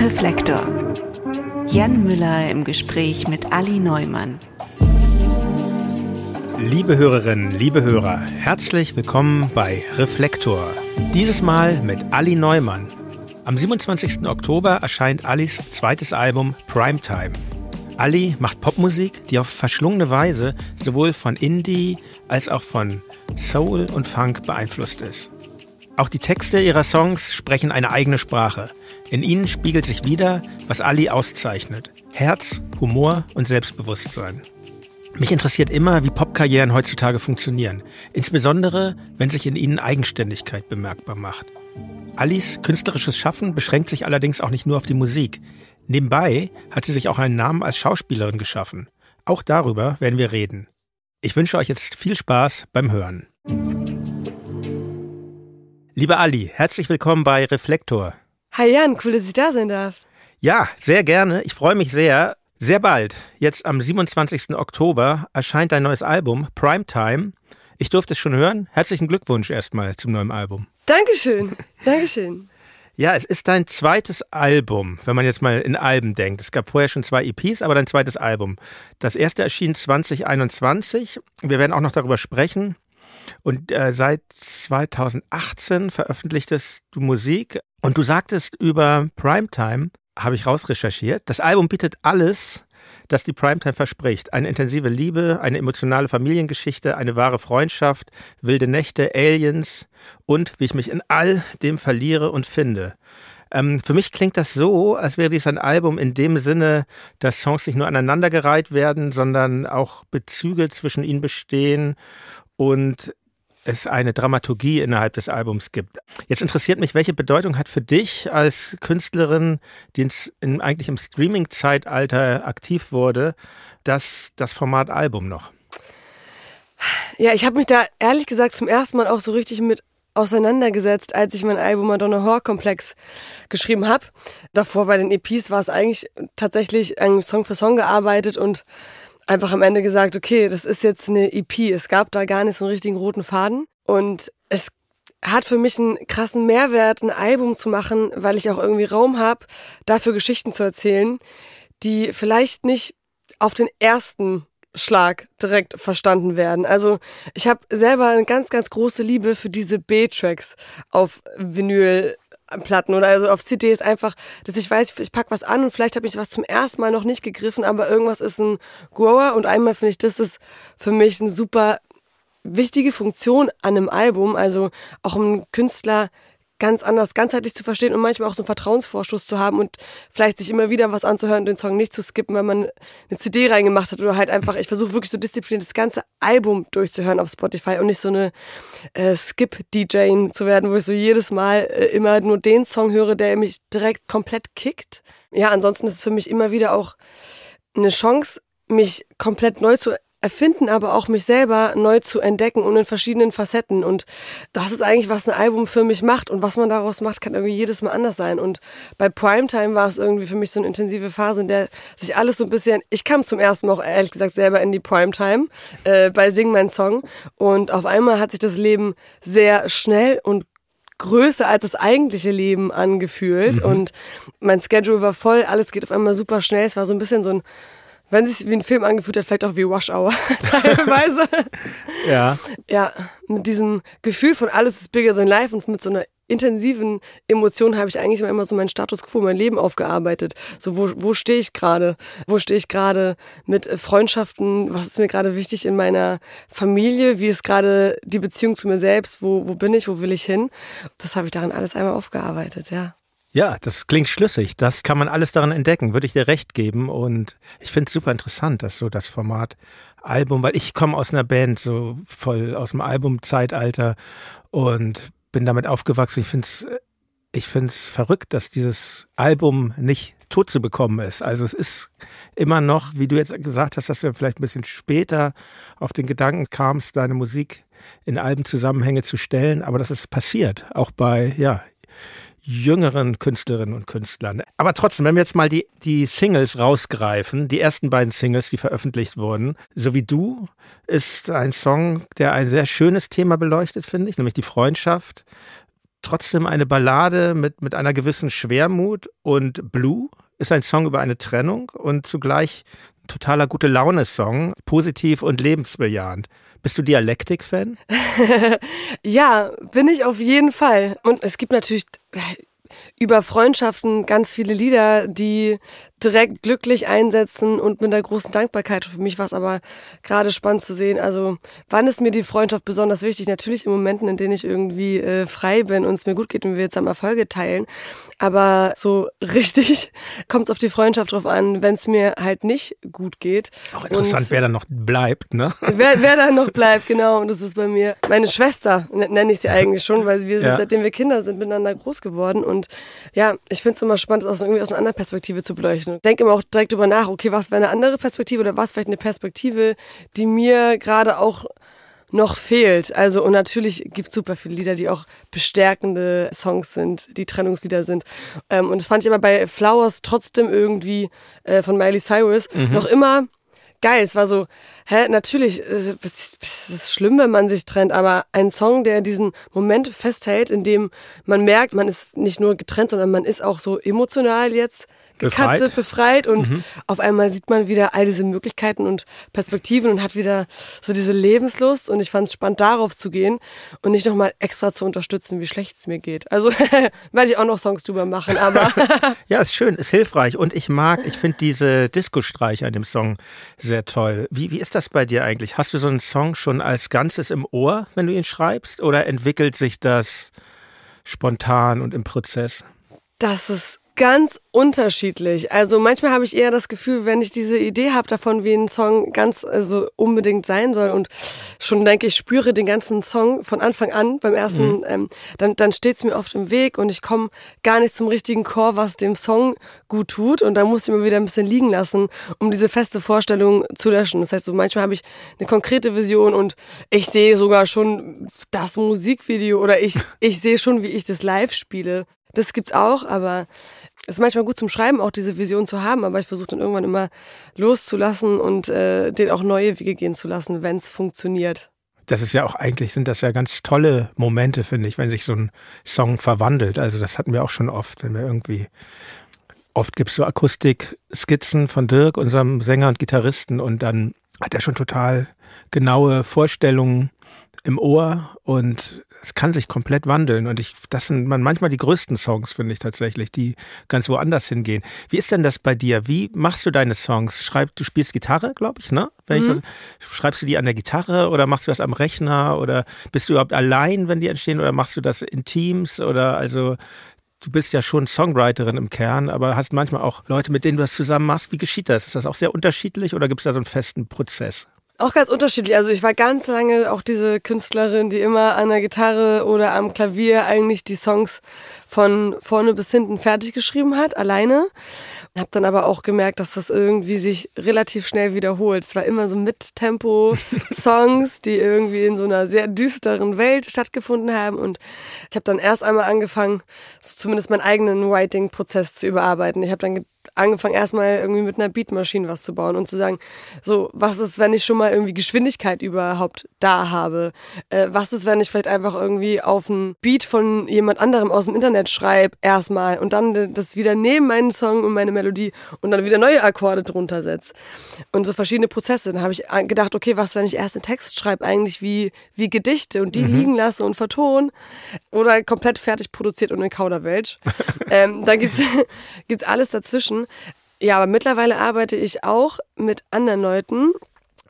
Reflektor. Jan Müller im Gespräch mit Ali Neumann. Liebe Hörerinnen, liebe Hörer, herzlich willkommen bei Reflektor. Dieses Mal mit Ali Neumann. Am 27. Oktober erscheint Alis zweites Album Primetime. Ali macht Popmusik, die auf verschlungene Weise sowohl von Indie als auch von Soul und Funk beeinflusst ist. Auch die Texte ihrer Songs sprechen eine eigene Sprache. In ihnen spiegelt sich wieder, was Ali auszeichnet. Herz, Humor und Selbstbewusstsein. Mich interessiert immer, wie Popkarrieren heutzutage funktionieren. Insbesondere, wenn sich in ihnen Eigenständigkeit bemerkbar macht. Alis künstlerisches Schaffen beschränkt sich allerdings auch nicht nur auf die Musik. Nebenbei hat sie sich auch einen Namen als Schauspielerin geschaffen. Auch darüber werden wir reden. Ich wünsche euch jetzt viel Spaß beim Hören. Lieber Ali, herzlich willkommen bei Reflektor. Hi Jan, cool, dass ich da sein darf. Ja, sehr gerne. Ich freue mich sehr. Sehr bald, jetzt am 27. Oktober, erscheint dein neues Album, Primetime. Ich durfte es schon hören. Herzlichen Glückwunsch erstmal zum neuen Album. Dankeschön, Dankeschön. Ja, es ist dein zweites Album, wenn man jetzt mal in Alben denkt. Es gab vorher schon zwei EPs, aber dein zweites Album. Das erste erschien 2021. Wir werden auch noch darüber sprechen. Und äh, seit 2018 veröffentlichtest du Musik und du sagtest über Primetime, habe ich rausrecherchiert, das Album bietet alles, das die Primetime verspricht. Eine intensive Liebe, eine emotionale Familiengeschichte, eine wahre Freundschaft, wilde Nächte, Aliens und wie ich mich in all dem verliere und finde. Ähm, für mich klingt das so, als wäre dies ein Album in dem Sinne, dass Songs nicht nur aneinandergereiht werden, sondern auch Bezüge zwischen ihnen bestehen und es eine Dramaturgie innerhalb des Albums gibt. Jetzt interessiert mich, welche Bedeutung hat für dich als Künstlerin, die in, eigentlich im Streaming-Zeitalter aktiv wurde, das, das Format Album noch? Ja, ich habe mich da ehrlich gesagt zum ersten Mal auch so richtig mit auseinandergesetzt, als ich mein Album Madonna Horror Komplex geschrieben habe. Davor bei den EPs war es eigentlich tatsächlich ein Song für Song gearbeitet und einfach am Ende gesagt, okay, das ist jetzt eine EP. Es gab da gar nicht so einen richtigen roten Faden. Und es hat für mich einen krassen Mehrwert, ein Album zu machen, weil ich auch irgendwie Raum habe, dafür Geschichten zu erzählen, die vielleicht nicht auf den ersten Schlag direkt verstanden werden. Also ich habe selber eine ganz, ganz große Liebe für diese B-Tracks auf Vinyl Platten oder also auf CDs einfach, dass ich weiß, ich pack was an und vielleicht habe ich was zum ersten Mal noch nicht gegriffen, aber irgendwas ist ein Grower und einmal finde ich, das ist für mich eine super wichtige Funktion an einem Album, also auch ein Künstler ganz anders, ganzheitlich zu verstehen und manchmal auch so einen Vertrauensvorschuss zu haben und vielleicht sich immer wieder was anzuhören und den Song nicht zu skippen, weil man eine CD reingemacht hat oder halt einfach, ich versuche wirklich so diszipliniert das ganze Album durchzuhören auf Spotify und nicht so eine äh, Skip-DJ zu werden, wo ich so jedes Mal äh, immer nur den Song höre, der mich direkt komplett kickt. Ja, ansonsten ist es für mich immer wieder auch eine Chance, mich komplett neu zu erfinden, aber auch mich selber neu zu entdecken und in verschiedenen Facetten. Und das ist eigentlich, was ein Album für mich macht. Und was man daraus macht, kann irgendwie jedes Mal anders sein. Und bei Primetime war es irgendwie für mich so eine intensive Phase, in der sich alles so ein bisschen, ich kam zum ersten Mal auch ehrlich gesagt selber in die Primetime äh, bei Sing Mein Song. Und auf einmal hat sich das Leben sehr schnell und größer als das eigentliche Leben angefühlt. Mhm. Und mein Schedule war voll, alles geht auf einmal super schnell. Es war so ein bisschen so ein wenn sich wie ein Film angefühlt hat, vielleicht auch wie Rush Hour teilweise. ja. Ja, mit diesem Gefühl von alles ist bigger than life und mit so einer intensiven Emotion habe ich eigentlich immer so meinen Status quo, mein Leben aufgearbeitet. So, wo, wo stehe ich gerade? Wo stehe ich gerade mit Freundschaften? Was ist mir gerade wichtig in meiner Familie? Wie ist gerade die Beziehung zu mir selbst? Wo, wo bin ich? Wo will ich hin? Das habe ich darin alles einmal aufgearbeitet, ja. Ja, das klingt schlüssig. Das kann man alles daran entdecken, würde ich dir recht geben. Und ich finde es super interessant, dass so das Format Album, weil ich komme aus einer Band, so voll aus dem Albumzeitalter und bin damit aufgewachsen. Ich finde es ich find's verrückt, dass dieses Album nicht tot zu bekommen ist. Also es ist immer noch, wie du jetzt gesagt hast, dass du vielleicht ein bisschen später auf den Gedanken kamst, deine Musik in Albenzusammenhänge zu stellen, aber das ist passiert. Auch bei, ja, jüngeren Künstlerinnen und Künstlern. Aber trotzdem, wenn wir jetzt mal die, die Singles rausgreifen, die ersten beiden Singles, die veröffentlicht wurden, so wie du, ist ein Song, der ein sehr schönes Thema beleuchtet, finde ich, nämlich die Freundschaft. trotzdem eine Ballade mit, mit einer gewissen Schwermut und Blue ist ein Song über eine Trennung und zugleich totaler gute Laune-Song, positiv und lebensbejahend. Bist du Dialektik-Fan? ja, bin ich auf jeden Fall. Und es gibt natürlich über Freundschaften ganz viele Lieder, die direkt glücklich einsetzen und mit einer großen Dankbarkeit. Für mich war es aber gerade spannend zu sehen. Also, wann ist mir die Freundschaft besonders wichtig? Natürlich in Momenten, in denen ich irgendwie äh, frei bin und es mir gut geht und wir jetzt am Erfolge teilen. Aber so richtig kommt es auf die Freundschaft drauf an, wenn es mir halt nicht gut geht. Auch interessant, und wer dann noch bleibt, ne? Wer, wer dann noch bleibt, genau. Und das ist bei mir meine Schwester, nenne ich sie eigentlich schon, weil wir sind, ja. seitdem wir Kinder sind, miteinander groß geworden. Und ja, ich finde es immer spannend, das irgendwie aus einer anderen Perspektive zu beleuchten. Menschen. Denke immer auch direkt drüber nach, okay, was wäre eine andere Perspektive oder was vielleicht eine Perspektive, die mir gerade auch noch fehlt. Also, und natürlich gibt es super viele Lieder, die auch bestärkende Songs sind, die Trennungslieder sind. Ähm, und das fand ich aber bei Flowers trotzdem irgendwie äh, von Miley Cyrus mhm. noch immer geil. Es war so, hä, natürlich, es ist schlimm, wenn man sich trennt, aber ein Song, der diesen Moment festhält, in dem man merkt, man ist nicht nur getrennt, sondern man ist auch so emotional jetzt befreit, befreit und mhm. auf einmal sieht man wieder all diese Möglichkeiten und Perspektiven und hat wieder so diese Lebenslust und ich fand es spannend, darauf zu gehen und nicht nochmal extra zu unterstützen, wie schlecht es mir geht. Also werde ich auch noch Songs drüber machen, aber... ja, ist schön, ist hilfreich und ich mag, ich finde diese Disco-Streicher in dem Song sehr toll. Wie, wie ist das bei dir eigentlich? Hast du so einen Song schon als Ganzes im Ohr, wenn du ihn schreibst oder entwickelt sich das spontan und im Prozess? Das ist ganz unterschiedlich. Also manchmal habe ich eher das Gefühl, wenn ich diese Idee habe davon, wie ein Song ganz also unbedingt sein soll und schon denke, ich spüre den ganzen Song von Anfang an beim ersten, mhm. ähm, dann, dann steht es mir oft im Weg und ich komme gar nicht zum richtigen Chor, was dem Song gut tut und dann muss ich mir wieder ein bisschen liegen lassen, um diese feste Vorstellung zu löschen. Das heißt, so manchmal habe ich eine konkrete Vision und ich sehe sogar schon das Musikvideo oder ich, ich sehe schon, wie ich das live spiele. Das gibt's auch, aber ist manchmal gut zum Schreiben, auch diese Vision zu haben, aber ich versuche dann irgendwann immer loszulassen und äh, den auch neue Wege gehen zu lassen, wenn es funktioniert. Das ist ja auch eigentlich, sind das ja ganz tolle Momente, finde ich, wenn sich so ein Song verwandelt. Also das hatten wir auch schon oft, wenn wir irgendwie, oft gibt es so Akustik-Skizzen von Dirk, unserem Sänger und Gitarristen, und dann hat er schon total genaue Vorstellungen im Ohr und es kann sich komplett wandeln. Und ich, das sind manchmal die größten Songs, finde ich tatsächlich, die ganz woanders hingehen. Wie ist denn das bei dir? Wie machst du deine Songs? Schreib, du spielst Gitarre, glaube ich, ne? Mhm. Ich, schreibst du die an der Gitarre oder machst du das am Rechner oder bist du überhaupt allein, wenn die entstehen oder machst du das in Teams oder also du bist ja schon Songwriterin im Kern, aber hast manchmal auch Leute, mit denen du das zusammen machst. Wie geschieht das? Ist das auch sehr unterschiedlich oder gibt es da so einen festen Prozess? Auch ganz unterschiedlich. Also ich war ganz lange auch diese Künstlerin, die immer an der Gitarre oder am Klavier eigentlich die Songs von vorne bis hinten fertig geschrieben hat, alleine. Hab dann aber auch gemerkt, dass das irgendwie sich relativ schnell wiederholt. Es war immer so Mit-Tempo-Songs, die irgendwie in so einer sehr düsteren Welt stattgefunden haben. Und ich habe dann erst einmal angefangen, so zumindest meinen eigenen Writing-Prozess zu überarbeiten. Ich habe dann angefangen, erstmal irgendwie mit einer Beatmaschine was zu bauen und zu sagen, so, was ist, wenn ich schon mal irgendwie Geschwindigkeit überhaupt da habe? Äh, was ist, wenn ich vielleicht einfach irgendwie auf einen Beat von jemand anderem aus dem Internet schreibe, erstmal und dann das wieder neben meinen Song und meine Melodie und dann wieder neue Akkorde drunter setze? Und so verschiedene Prozesse. Dann habe ich gedacht, okay, was, wenn ich erst einen Text schreibe, eigentlich wie, wie Gedichte und die mhm. liegen lasse und vertone oder komplett fertig produziert und in Kauderwelsch. ähm, da gibt's gibt's alles dazwischen. Ja, aber mittlerweile arbeite ich auch mit anderen Leuten.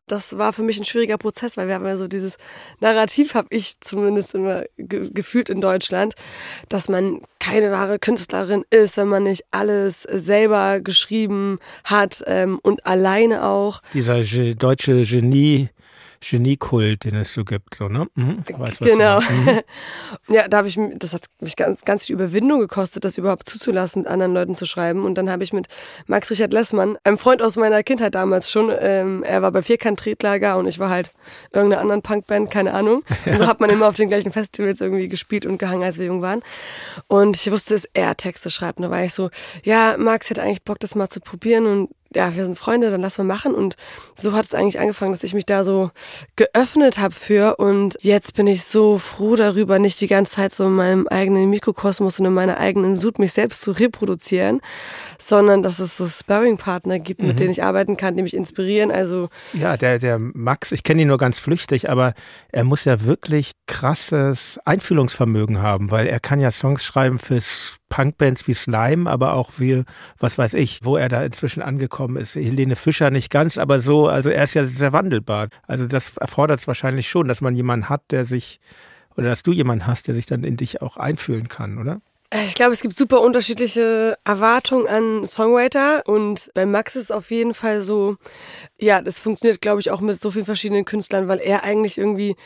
Das war für mich ein schwieriger Prozess, weil wir haben ja so dieses Narrativ, habe ich zumindest immer ge gefühlt in Deutschland, dass man keine wahre Künstlerin ist, wenn man nicht alles selber geschrieben hat ähm, und alleine auch. Dieser deutsche Genie. Geniekult, den es so gibt, so, ne? Mhm, weiß, genau. Mhm. ja, da habe ich, das hat mich ganz, ganz viel Überwindung gekostet, das überhaupt zuzulassen, mit anderen Leuten zu schreiben. Und dann habe ich mit Max Richard Lessmann, einem Freund aus meiner Kindheit damals schon, ähm, er war bei Vierkant Tretlager und ich war halt irgendeiner anderen Punkband, keine Ahnung. Und so hat man immer auf den gleichen Festivals irgendwie gespielt und gehangen, als wir jung waren. Und ich wusste, dass er Texte schreibt. Und da war ich so, ja, Max hätte eigentlich Bock, das mal zu probieren und ja, wir sind Freunde, dann lass mal machen. Und so hat es eigentlich angefangen, dass ich mich da so geöffnet habe für. Und jetzt bin ich so froh darüber, nicht die ganze Zeit so in meinem eigenen Mikrokosmos und in meiner eigenen Sud mich selbst zu reproduzieren, sondern dass es so Sparring-Partner gibt, mhm. mit denen ich arbeiten kann, die mich inspirieren. Also ja, der, der Max, ich kenne ihn nur ganz flüchtig, aber er muss ja wirklich krasses Einfühlungsvermögen haben, weil er kann ja Songs schreiben fürs Punkbands wie Slime, aber auch wie, was weiß ich, wo er da inzwischen angekommen ist. Helene Fischer nicht ganz, aber so, also er ist ja sehr wandelbar. Also das erfordert es wahrscheinlich schon, dass man jemanden hat, der sich, oder dass du jemanden hast, der sich dann in dich auch einfühlen kann, oder? Äh, ich glaube, es gibt super unterschiedliche Erwartungen an Songwriter und bei Max ist es auf jeden Fall so, ja, das funktioniert, glaube ich, auch mit so vielen verschiedenen Künstlern, weil er eigentlich irgendwie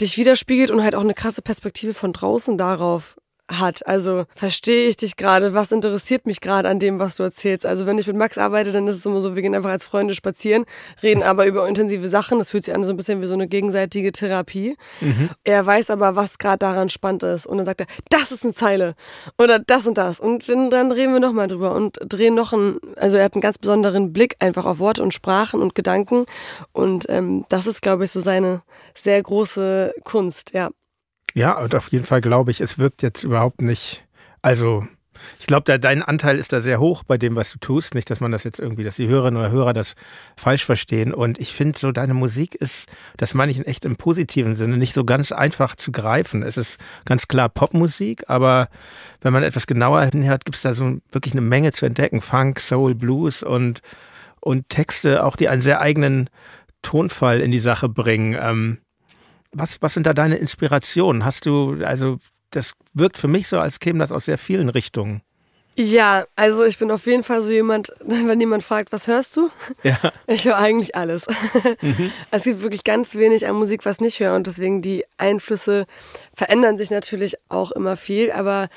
dich widerspiegelt und halt auch eine krasse Perspektive von draußen darauf hat. Also verstehe ich dich gerade, was interessiert mich gerade an dem, was du erzählst. Also wenn ich mit Max arbeite, dann ist es immer so, wir gehen einfach als Freunde spazieren, reden aber über intensive Sachen. Das fühlt sich an so ein bisschen wie so eine gegenseitige Therapie. Mhm. Er weiß aber, was gerade daran spannend ist. Und dann sagt er, das ist eine Zeile oder das und das. Und dann reden wir nochmal drüber und drehen noch einen, also er hat einen ganz besonderen Blick einfach auf Worte und Sprachen und Gedanken. Und ähm, das ist, glaube ich, so seine sehr große Kunst, ja. Ja, und auf jeden Fall glaube ich, es wirkt jetzt überhaupt nicht, also ich glaube, dein Anteil ist da sehr hoch bei dem, was du tust. Nicht, dass man das jetzt irgendwie, dass die Hörerinnen oder Hörer das falsch verstehen. Und ich finde so, deine Musik ist, das meine ich in echt im positiven Sinne, nicht so ganz einfach zu greifen. Es ist ganz klar Popmusik, aber wenn man etwas genauer hinhört, gibt es da so wirklich eine Menge zu entdecken. Funk, Soul, Blues und, und Texte, auch die einen sehr eigenen Tonfall in die Sache bringen. Ähm, was, was sind da deine Inspirationen? Hast du, also das wirkt für mich so, als käme das aus sehr vielen Richtungen. Ja, also ich bin auf jeden Fall so jemand, wenn jemand fragt, was hörst du? Ja. Ich höre eigentlich alles. Mhm. Es gibt wirklich ganz wenig an Musik, was nicht höre und deswegen die Einflüsse verändern sich natürlich auch immer viel. Aber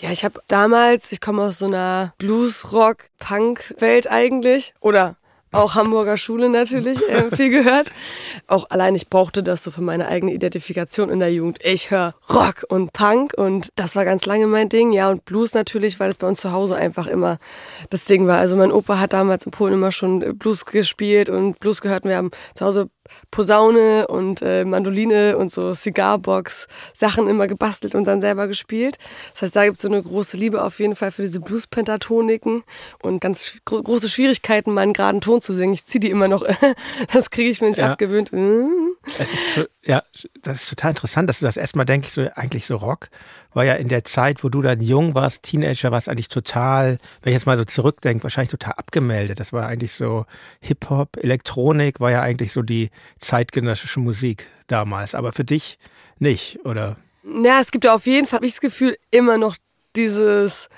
ja, ich habe damals, ich komme aus so einer Blues-Rock-Punk-Welt eigentlich oder auch Hamburger Schule natürlich äh, viel gehört. Auch allein ich brauchte das so für meine eigene Identifikation in der Jugend. Ich höre Rock und Punk und das war ganz lange mein Ding. Ja, und Blues natürlich, weil es bei uns zu Hause einfach immer das Ding war. Also mein Opa hat damals in Polen immer schon Blues gespielt und Blues gehört. Und wir haben zu Hause Posaune und äh, Mandoline und so Cigarbox Sachen immer gebastelt und dann selber gespielt. Das heißt, da gibt es so eine große Liebe auf jeden Fall für diese Blues-Pentatoniken und ganz gro große Schwierigkeiten, meinen geraden Ton zu singen. Ich ziehe die immer noch, das kriege ich mir nicht ja. abgewöhnt. Es ist, ja, das ist total interessant, dass du das erstmal denkst, so, eigentlich so Rock war ja in der Zeit, wo du dann jung warst, Teenager, warst eigentlich total, wenn ich jetzt mal so zurückdenke, wahrscheinlich total abgemeldet. Das war eigentlich so Hip-Hop, Elektronik, war ja eigentlich so die zeitgenössische Musik damals. Aber für dich nicht, oder? Ja, es gibt ja auf jeden Fall, habe ich das Gefühl, immer noch dieses,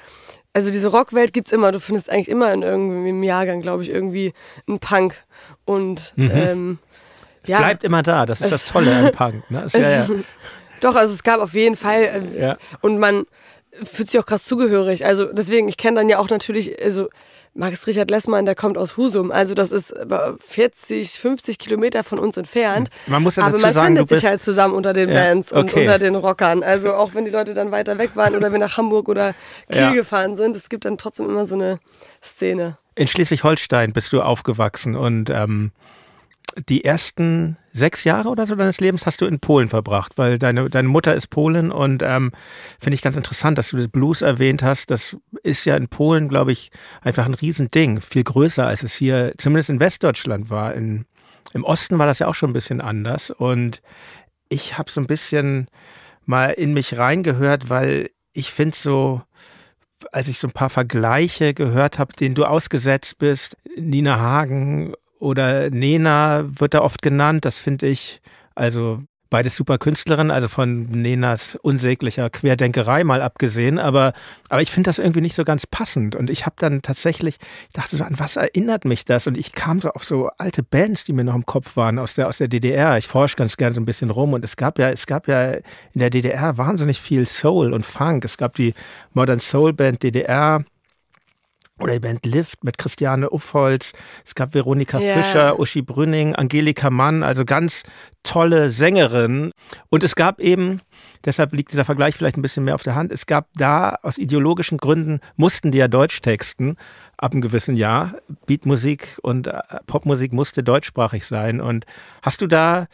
also diese Rockwelt gibt es immer. Du findest eigentlich immer in irgendeinem Jahrgang, glaube ich, irgendwie einen Punk. Und mhm. ähm, ja. bleibt immer da, das ist das Tolle an Punk. Ne? Ja, ja. Doch, also es gab auf jeden Fall äh, ja. und man fühlt sich auch krass zugehörig. Also deswegen, ich kenne dann ja auch natürlich, also Max Richard Lessmann, der kommt aus Husum, also das ist 40, 50 Kilometer von uns entfernt. Man muss ja Aber man sagen, findet sich halt zusammen unter den ja, Bands und okay. unter den Rockern. Also auch wenn die Leute dann weiter weg waren oder wir nach Hamburg oder Kiel ja. gefahren sind, es gibt dann trotzdem immer so eine Szene. In Schleswig-Holstein bist du aufgewachsen und ähm, die ersten sechs Jahre oder so deines Lebens hast du in Polen verbracht, weil deine, deine Mutter ist Polin und ähm, finde ich ganz interessant, dass du das Blues erwähnt hast. Das ist ja in Polen, glaube ich, einfach ein Riesending, viel größer als es hier zumindest in Westdeutschland war. In, Im Osten war das ja auch schon ein bisschen anders und ich habe so ein bisschen mal in mich reingehört, weil ich finde so, als ich so ein paar Vergleiche gehört habe, denen du ausgesetzt bist, Nina Hagen oder Nena wird da oft genannt. Das finde ich, also beides super Künstlerinnen, also von Nenas unsäglicher Querdenkerei mal abgesehen, aber, aber ich finde das irgendwie nicht so ganz passend. Und ich habe dann tatsächlich, ich dachte so, an was erinnert mich das? Und ich kam so auf so alte Bands, die mir noch im Kopf waren aus der, aus der DDR. Ich forsche ganz gern so ein bisschen rum und es gab ja, es gab ja in der DDR wahnsinnig viel Soul und Funk. Es gab die Modern Soul Band DDR oder die Band Lift mit Christiane Uffholz, es gab Veronika Ja. Fischer, Uschi Brünning, Angelika Mann, also ganz tolle Sängerinnen. Und es gab eben, deshalb liegt dieser Vergleich vielleicht ein bisschen mehr auf der Hand, es gab da aus ideologischen Gründen, mussten die ja Deutsch texten, ab einem gewissen Jahr. Beatmusik und äh, Popmusik musste deutschsprachig sein. Und hast du da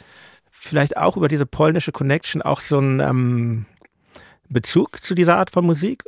vielleicht auch über diese polnische Connection auch so einen ähm, Bezug zu dieser Art von Musik?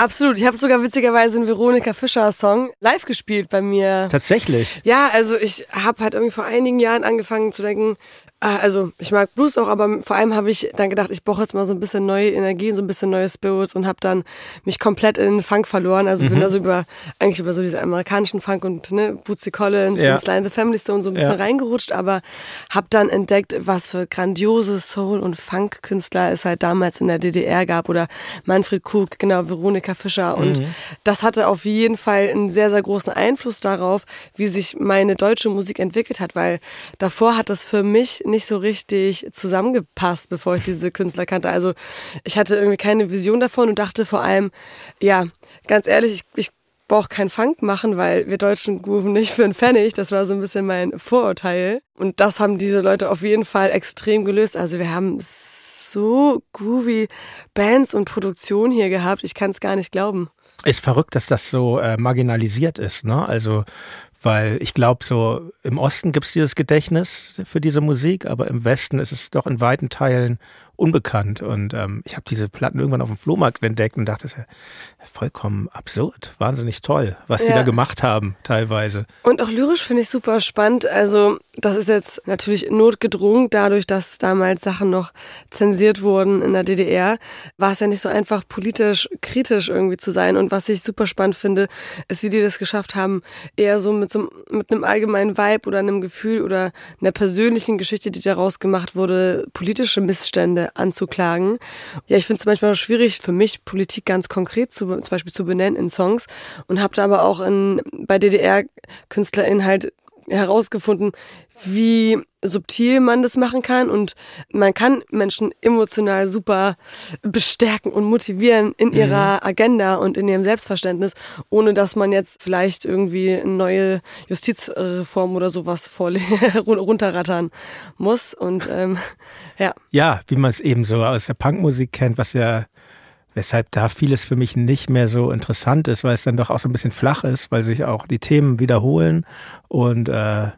Absolut. Ich habe sogar witzigerweise einen Veronika Fischer Song live gespielt bei mir. Tatsächlich. Ja, also ich habe halt irgendwie vor einigen Jahren angefangen zu denken, also ich mag Blues auch, aber vor allem habe ich dann gedacht, ich brauche jetzt mal so ein bisschen neue Energie, so ein bisschen neue Spirits und habe dann mich komplett in den Funk verloren. Also bin da so über, eigentlich über so diese amerikanischen Funk und ne, Bootsy Collins Ja. und Sly and the Family Stone so ein bisschen Ja. reingerutscht, aber habe dann entdeckt, was für grandiose Soul- und Funk-Künstler es halt damals in der DDR gab oder Manfred Krug, genau, Veronika Fischer und das hatte auf jeden Fall einen sehr, sehr großen Einfluss darauf, wie sich meine deutsche Musik entwickelt hat, weil davor hat das für mich nicht so richtig zusammengepasst, bevor ich diese Künstler kannte. Also ich hatte irgendwie keine Vision davon und dachte vor allem, ja, ganz ehrlich, ich, ich brauche keinen Funk machen, weil wir Deutschen grooven nicht für einen Pfennig. Das war so ein bisschen mein Vorurteil. Und das haben diese Leute auf jeden Fall extrem gelöst. Also wir haben so groovy Bands und Produktion hier gehabt. Ich kann es gar nicht glauben. Ist verrückt, dass das so äh, marginalisiert ist, ne? Also, weil ich glaube, so im Osten gibt es dieses Gedächtnis für diese Musik, aber im Westen ist es doch in weiten Teilen unbekannt. Und ähm, ich habe diese Platten irgendwann auf dem Flohmarkt entdeckt und dachte, vollkommen absurd, wahnsinnig toll, was die Ja. da gemacht haben, teilweise. Und auch lyrisch finde ich super spannend. Also, das ist jetzt natürlich notgedrungen, dadurch, dass damals Sachen noch zensiert wurden in der DDR, war es ja nicht so einfach, politisch kritisch irgendwie zu sein. Und was ich super spannend finde, ist, wie die das geschafft haben, eher so mit so mit einem allgemeinen Vibe oder einem Gefühl oder einer persönlichen Geschichte, die daraus gemacht wurde, politische Missstände anzuklagen. Ja, ich finde es manchmal schwierig für mich, Politik ganz konkret zu, zum Beispiel zu benennen in Songs und habe da aber auch in, bei DDR-KünstlerInnen halt herausgefunden, wie subtil man das machen kann und man kann Menschen emotional super bestärken und motivieren in ihrer Agenda und in ihrem Selbstverständnis, ohne dass man jetzt vielleicht irgendwie eine neue Justizreform oder sowas runterrattern muss und ähm, ja. Ja, wie man es eben so aus der Punkmusik kennt, was ja, weshalb da vieles für mich nicht mehr so interessant ist, weil es dann doch auch so ein bisschen flach ist, weil sich auch die Themen wiederholen und äh,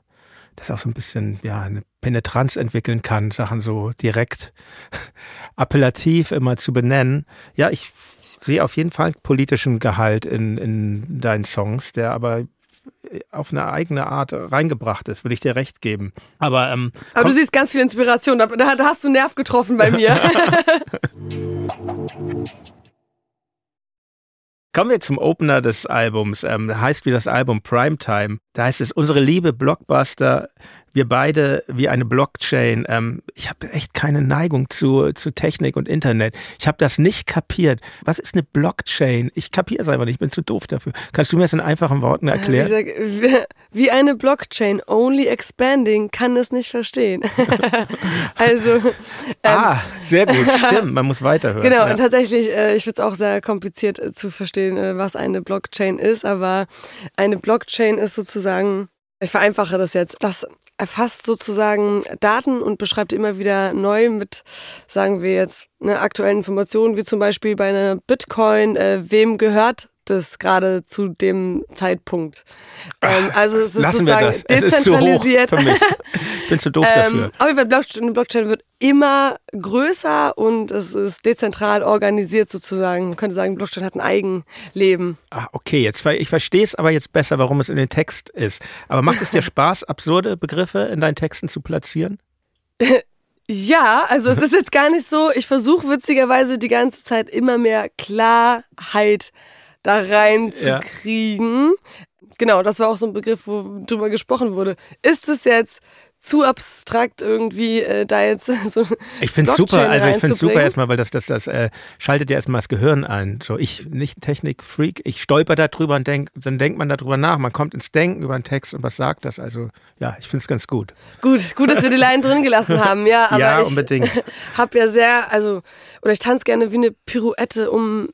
das auch so ein bisschen, ja, eine Penetranz entwickeln kann, Sachen so direkt appellativ immer zu benennen. Ja, ich sehe auf jeden Fall politischen Gehalt in, in deinen Songs, der aber auf eine eigene Art reingebracht ist, würde ich dir recht geben. Aber, ähm, Aber du siehst ganz viel Inspiration, da, da da hast du einen Nerv getroffen bei mir. Kommen wir zum Opener des Albums. Ähm, heißt wie das Album Primetime. Da heißt es, unsere Liebe Blockbuster, wir beide wie eine Blockchain. Ähm, ich habe echt keine Neigung zu, zu Technik und Internet. Ich habe das nicht kapiert. Was ist eine Blockchain? Ich kapiere es einfach nicht. Ich bin zu doof dafür. Kannst du mir das in einfachen Worten Wie, erklären? wie, wie eine Blockchain, only expanding, kann es nicht verstehen. also, ähm, ah, sehr gut. Stimmt, man muss weiterhören. Genau, Ja. und tatsächlich, äh, ich finde es auch sehr kompliziert äh, zu verstehen, äh, was eine Blockchain ist, aber eine Blockchain ist sozusagen, ich vereinfache das jetzt, das erfasst sozusagen Daten und beschreibt immer wieder neu mit, sagen wir jetzt, ne, aktuellen Informationen, wie zum Beispiel bei einer Bitcoin, äh, wem gehört das gerade zu dem Zeitpunkt. Ähm, also es ist Lassen sozusagen. Es zu dezentralisiert. mich. Ich bin zu doof dafür. Ähm, jeden Fall, Blockchain, eine Blockchain wird immer größer und es ist dezentral organisiert sozusagen. Man könnte sagen, Blockchain hat ein Eigenleben. Ah, okay, jetzt ich verstehe es aber jetzt besser, warum es in den Text ist. Aber macht es dir Spaß, absurde Begriffe in deinen Texten zu platzieren? Ja, also es ist jetzt gar nicht so, ich versuche witzigerweise die ganze Zeit immer mehr Klarheit da rein zu Ja. Genau, das war auch so ein Begriff, wo drüber gesprochen wurde. Ist es jetzt zu abstrakt irgendwie, äh, da jetzt so Ich finde super, also ich finde es super erstmal, weil das, das, das äh, schaltet ja erstmal das Gehirn ein. So, ich, nicht ein Technikfreak, ich stolper da drüber und denk, dann denkt man darüber nach, man kommt ins Denken über einen Text und was sagt das. Also ja, ich finde es ganz gut. Gut, gut, dass wir die Line drin gelassen haben, ja. Aber Ja, ich unbedingt. hab ja sehr, also, oder ich tanze gerne wie eine Pirouette um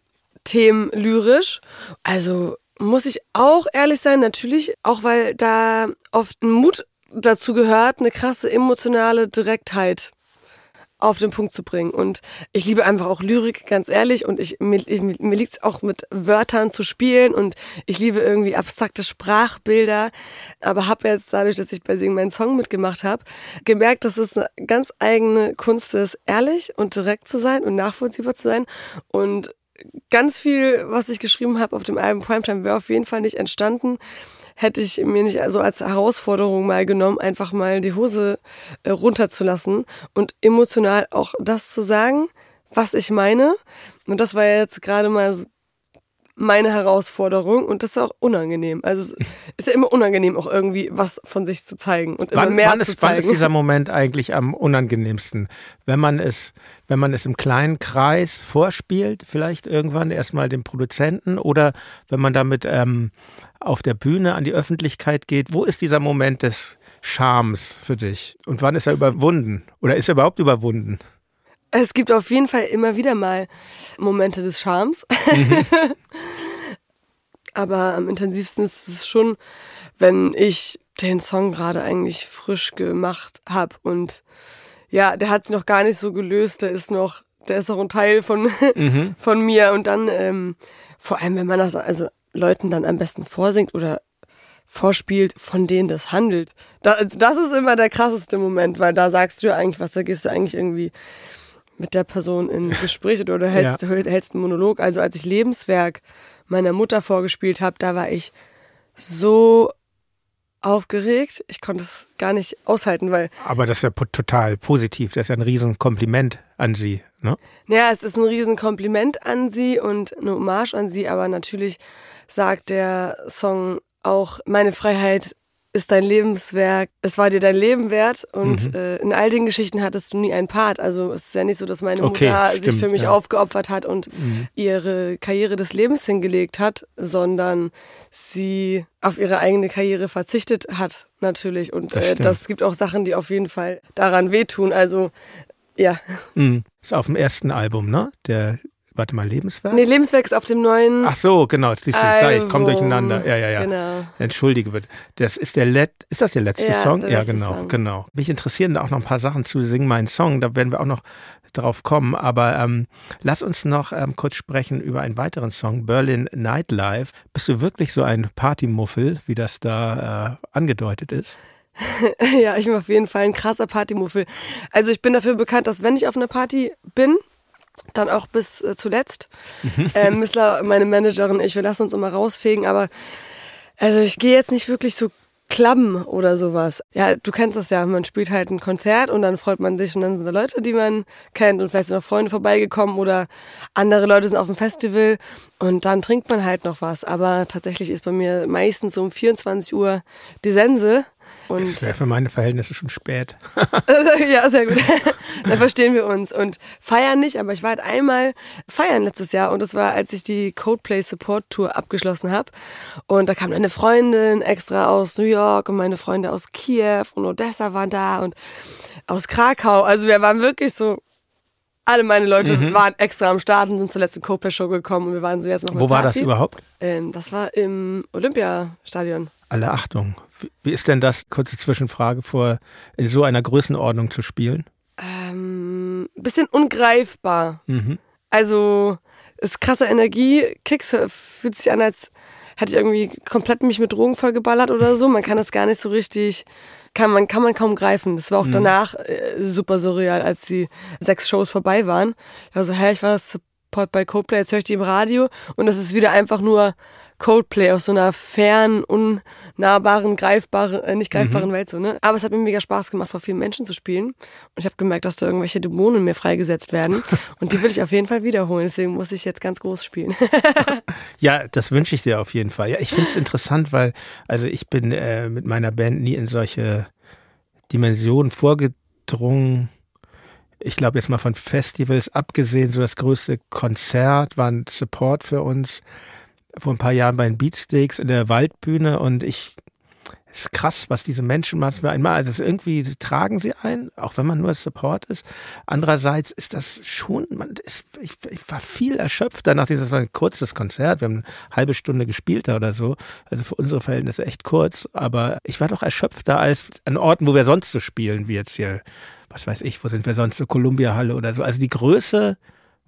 Themen lyrisch. Also, muss ich auch ehrlich sein, natürlich, auch weil da oft ein Mut dazu gehört, eine krasse emotionale Direktheit auf den Punkt zu bringen. Und ich liebe einfach auch Lyrik, ganz ehrlich. Und ich, mir, mir liegt es auch mit Wörtern zu spielen und ich liebe irgendwie abstrakte Sprachbilder. Aber habe jetzt dadurch, dass ich bei Sing meinen Song mitgemacht habe, gemerkt, dass es eine ganz eigene Kunst ist, ehrlich und direkt zu sein und nachvollziehbar zu sein. Und ganz viel, was ich geschrieben habe auf dem Album Primetime, wäre auf jeden Fall nicht entstanden, hätte ich mir nicht also als Herausforderung mal genommen, einfach mal die Hose äh, runterzulassen und emotional auch das zu sagen, was ich meine. Und das war jetzt gerade mal meine Herausforderung und das ist auch unangenehm. Also es ist ja immer unangenehm, auch irgendwie was von sich zu zeigen und immer wann, mehr wann zu ist, wann zeigen. ist dieser Moment eigentlich am unangenehmsten? Wenn man es, wenn man es im kleinen Kreis vorspielt, vielleicht irgendwann erstmal dem Produzenten oder wenn man damit ähm, auf der Bühne an die Öffentlichkeit geht, wo ist dieser Moment des Charmes für dich? Und wann ist er überwunden? Oder ist er überhaupt überwunden? Es gibt auf jeden Fall immer wieder mal Momente des Charmes. Aber am intensivsten ist es schon, wenn ich den Song gerade eigentlich frisch gemacht habe und ja, der hat sich noch gar nicht so gelöst, der ist noch, der ist noch ein Teil von, von mir und dann ähm, vor allem, wenn man das also Leuten dann am besten vorsingt oder vorspielt, von denen das handelt. Da, also das ist immer der krasseste Moment, weil da sagst du ja eigentlich was, da gehst du eigentlich irgendwie mit der Person in Gespräch oder du hältst, Ja. hältst einen Monolog. Also als ich Lebenswerk meiner Mutter vorgespielt habe, da war ich so aufgeregt. Ich konnte es gar nicht aushalten, weil, Aber das ist ja total positiv. Das ist ja ein Riesenkompliment an Sie. Ne? naja, es ist ein Riesenkompliment an sie und eine Hommage an sie, aber natürlich sagt der Song auch, meine Freiheit ist dein Lebenswerk, es war dir dein Leben wert und äh, in all den Geschichten hattest du nie einen Part. Also es ist ja nicht so, dass meine Okay, Mutter sich stimmt, für mich ja. aufgeopfert hat und ihre Karriere des Lebens hingelegt hat, sondern sie auf ihre eigene Karriere verzichtet hat, natürlich. Und Das äh, das gibt auch Sachen, die auf jeden Fall daran wehtun. Also ja. Mhm. Ist auf dem ersten Album, ne? Der, warte mal, Lebenswerk? Nee, Lebenswerk ist auf dem neuen Ach so, genau. Siehst du, ich, ich komme durcheinander. Ja, ja, ja. Genau. Entschuldige bitte. Das ist der Let ist das der letzte Ja, Song? der ja, letzte genau, Song. genau. Mich interessieren da auch noch ein paar Sachen zu Sing meinen Song, da werden wir auch noch drauf kommen, aber ähm, lass uns noch ähm, kurz sprechen über einen weiteren Song, Berlin Nightlife. Bist du wirklich so ein Partymuffel, wie das da äh, angedeutet ist? Ja, ich bin auf jeden Fall ein krasser Partymuffel. Also ich bin dafür bekannt, dass wenn ich auf einer Party bin, dann auch bis äh, zuletzt. ähm, Missler, meine Managerin, ich, wir lassen uns immer rausfegen, aber also ich gehe jetzt nicht wirklich so klabben oder sowas. Ja, du kennst das ja, man spielt halt ein Konzert und dann freut man sich und dann sind da Leute, die man kennt und vielleicht sind noch Freunde vorbeigekommen oder andere Leute sind auf dem Festival und dann trinkt man halt noch was. Aber tatsächlich ist bei mir meistens um 24 Uhr die Sense. Und Das wäre für meine Verhältnisse schon spät. ja, sehr gut. Dann verstehen wir uns. Und feiern nicht, aber ich war halt einmal feiern letztes Jahr und das war, als ich die Coldplay Support Tour abgeschlossen habe. Und da kam eine Freundin extra aus New York und meine Freunde aus Kiew und Odessa waren da und aus Krakau. Also wir waren wirklich so, alle meine Leute Mhm. waren extra am Start und sind zur letzten Coldplay Show gekommen und wir waren so jetzt noch Wo war das überhaupt? Ähm, das war im Olympiastadion. Alle Achtung. Wie- ist denn das, kurze Zwischenfrage, vor in so einer Größenordnung zu spielen? Ähm, bisschen ungreifbar. Mhm. Also, es ist krasse Energie. Kicks fühlt sich an, als hätte ich irgendwie komplett mich mit Drogen vollgeballert oder so. Man kann das gar nicht so richtig, kann man, kann man kaum greifen. Das war auch danach äh, super surreal, als die sechs Shows vorbei waren. Ich war so, hä, ich war Support bei Coldplay, jetzt höre ich die im Radio und das ist wieder einfach nur Coldplay aus so einer fernen, unnahbaren, greifbaren, äh, nicht greifbaren Welt so, ne? Aber es hat mir mega Spaß gemacht, vor vielen Menschen zu spielen. Und ich habe gemerkt, dass da irgendwelche Dämonen mir freigesetzt werden. Und die will ich auf jeden Fall wiederholen. Deswegen muss ich jetzt ganz groß spielen. Ja, das wünsche ich dir auf jeden Fall. Ja, ich finde es interessant, weil also ich bin äh, mit meiner Band nie in solche Dimensionen vorgedrungen. Ich glaube jetzt mal von Festivals abgesehen, so das größte Konzert war ein Support für uns vor ein paar Jahren bei den Beatsteaks in der Waldbühne und ich Es ist krass, was diese Menschen machen für einmal. Also irgendwie tragen sie ein, auch wenn man nur Support ist. Andererseits ist das schon, man ist, ich, ich war viel erschöpfter nach dieses war ein kurzes Konzert. Wir haben eine halbe Stunde gespielt da oder so. Also für unsere Verhältnisse echt kurz. Aber ich war doch erschöpfter als an Orten, wo wir sonst so spielen, wie jetzt hier, was weiß ich, wo sind wir sonst so, Columbia Halle oder so. Also die Größe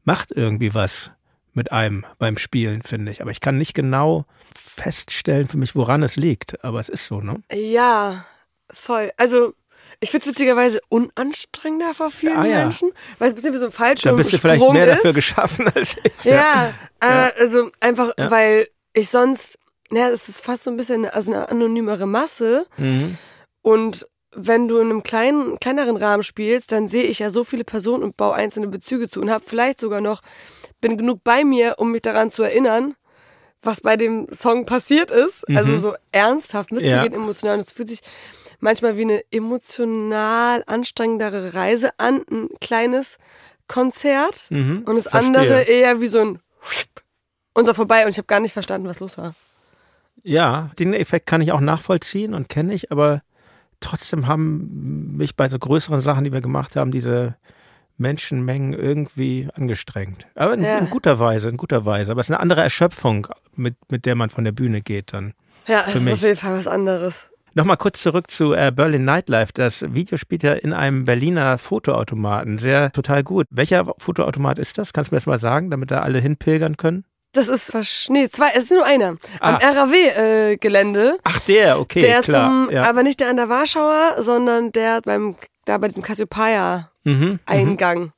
macht irgendwie was mit einem beim Spielen, finde ich. Aber ich kann nicht genau feststellen für mich, woran es liegt. Aber es ist so, ne? Ja, voll. Also ich finde es witzigerweise unanstrengender vor vielen Ah, ja. Menschen, weil es ein bisschen wie so ein falsch Da bist du vielleicht mehr dafür geschaffen als ich. Ja, aber also einfach, Ja. weil ich sonst, ja, es ist fast so ein bisschen also eine anonymere Masse Mhm. und wenn du in einem kleinen, kleineren Rahmen spielst, dann sehe ich ja so viele Personen und baue einzelne Bezüge zu und habe vielleicht sogar noch, bin genug bei mir, um mich daran zu erinnern, was bei dem Song passiert ist. Also so ernsthaft mitzugehen, Ja. emotional. Und es fühlt sich manchmal wie eine emotional anstrengendere Reise an, ein kleines Konzert. Mhm. Und das Verstehe. andere eher wie so ein und so vorbei und ich habe gar nicht verstanden, was los war. Ja, den Effekt kann ich auch nachvollziehen und kenne ich, aber trotzdem haben mich bei so größeren Sachen, die wir gemacht haben, diese Menschenmengen irgendwie angestrengt. Aber in, Ja. in guter Weise, in guter Weise. Aber es ist eine andere Erschöpfung, mit, mit der man von der Bühne geht dann. Ja, Für es ist mich. auf jeden Fall was anderes. Nochmal kurz zurück zu äh, Berlin Nightlife. Das Video spielt ja in einem Berliner Fotoautomaten. Sehr, total gut. Welcher Fotoautomat ist das? Kannst du mir das mal sagen, damit da alle hinpilgern können? Das ist nee, zwei, es ist nur einer. Am Ah. RAW-Gelände. Ach, der, okay, der klar. zum, ja. aber nicht der an der Warschauer, sondern der beim, da bei diesem Cassiopeia-Eingang. Mhm, mhm.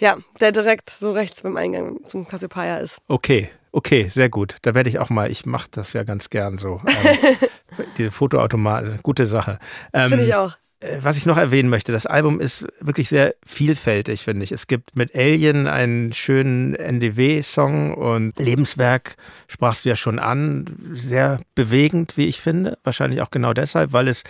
Ja, der direkt so rechts beim Eingang zum Cassiopeia ist. Okay, okay, sehr gut. Da werde ich auch mal, ich mache das ja ganz gern so. Ähm, die Fotoautomaten, gute Sache. Ähm, Finde ich auch. Äh, Was ich noch erwähnen möchte, das Album ist wirklich sehr vielfältig, finde ich. Es gibt mit Alien einen schönen NDW-Song und Lebenswerk sprachst du ja schon an. Sehr bewegend, wie ich finde. Wahrscheinlich auch genau deshalb, weil es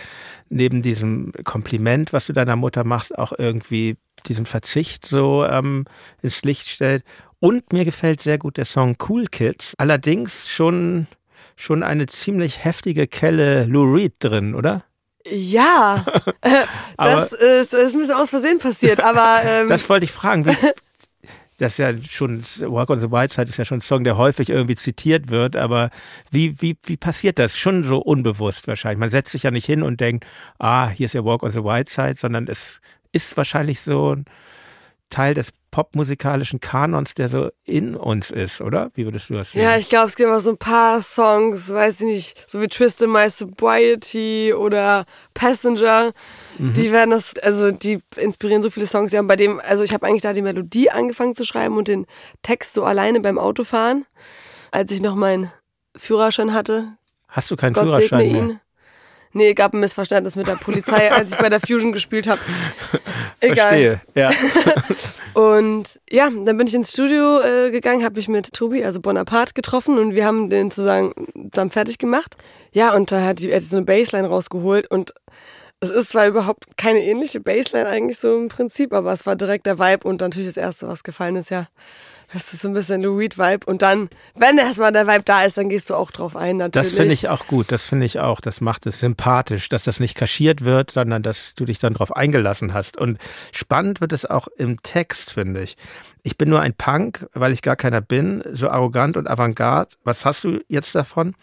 neben diesem Kompliment, was du deiner Mutter machst, auch irgendwie diesen Verzicht so ähm, ins Licht stellt. Und mir gefällt sehr gut der Song Cool Kids. Allerdings schon, schon eine ziemlich heftige Kelle Lou Reed drin, oder? Ja, äh, das, ist, das ist ein bisschen aus Versehen passiert, aber ähm, Das wollte ich fragen. Wie, das ist ja schon, Walk on the White Side ist ja schon ein Song, der häufig irgendwie zitiert wird, aber wie, wie, wie passiert das? Schon so unbewusst wahrscheinlich. Man setzt sich ja nicht hin und denkt, ah, hier ist ja Walk on the White Side, sondern es ist wahrscheinlich so ein Teil des popmusikalischen Kanons, der so in uns ist, oder? Wie würdest du das sehen? Ja, ich glaube, es gibt immer so ein paar Songs, weiß ich nicht, so wie Twist in My Sobriety oder Passenger. Mhm. Die werden das, also die inspirieren so viele Songs. Ja, bei dem, also ich habe eigentlich da die Melodie angefangen zu schreiben und den Text so alleine beim Autofahren, als ich noch meinen Führerschein hatte. Hast du keinen Gott Führerschein segne mehr? Nee, gab ein Missverständnis mit der Polizei, als ich bei der Fusion gespielt habe. Egal. Verstehe, ja. Und ja, dann bin ich ins Studio äh, gegangen, habe mich mit Tobi, also Bonaparte, getroffen und wir haben den zusammen, zusammen fertig gemacht. Ja, und da hat die er hat so eine Bassline rausgeholt und es ist zwar überhaupt keine ähnliche Bassline eigentlich so im Prinzip, aber es war direkt der Vibe und natürlich das Erste, was gefallen ist, ja, das ist so ein bisschen Lou Reed-Vibe. Und dann, wenn erstmal der Vibe da ist, dann gehst du auch drauf ein, natürlich. Das finde ich auch gut, das finde ich auch. Das macht es sympathisch, dass das nicht kaschiert wird, sondern dass du dich dann drauf eingelassen hast. Und spannend wird es auch im Text, finde ich. Ich bin nur ein Punk, weil ich gar keiner bin, so arrogant und avantgarde. Was hast du jetzt davon?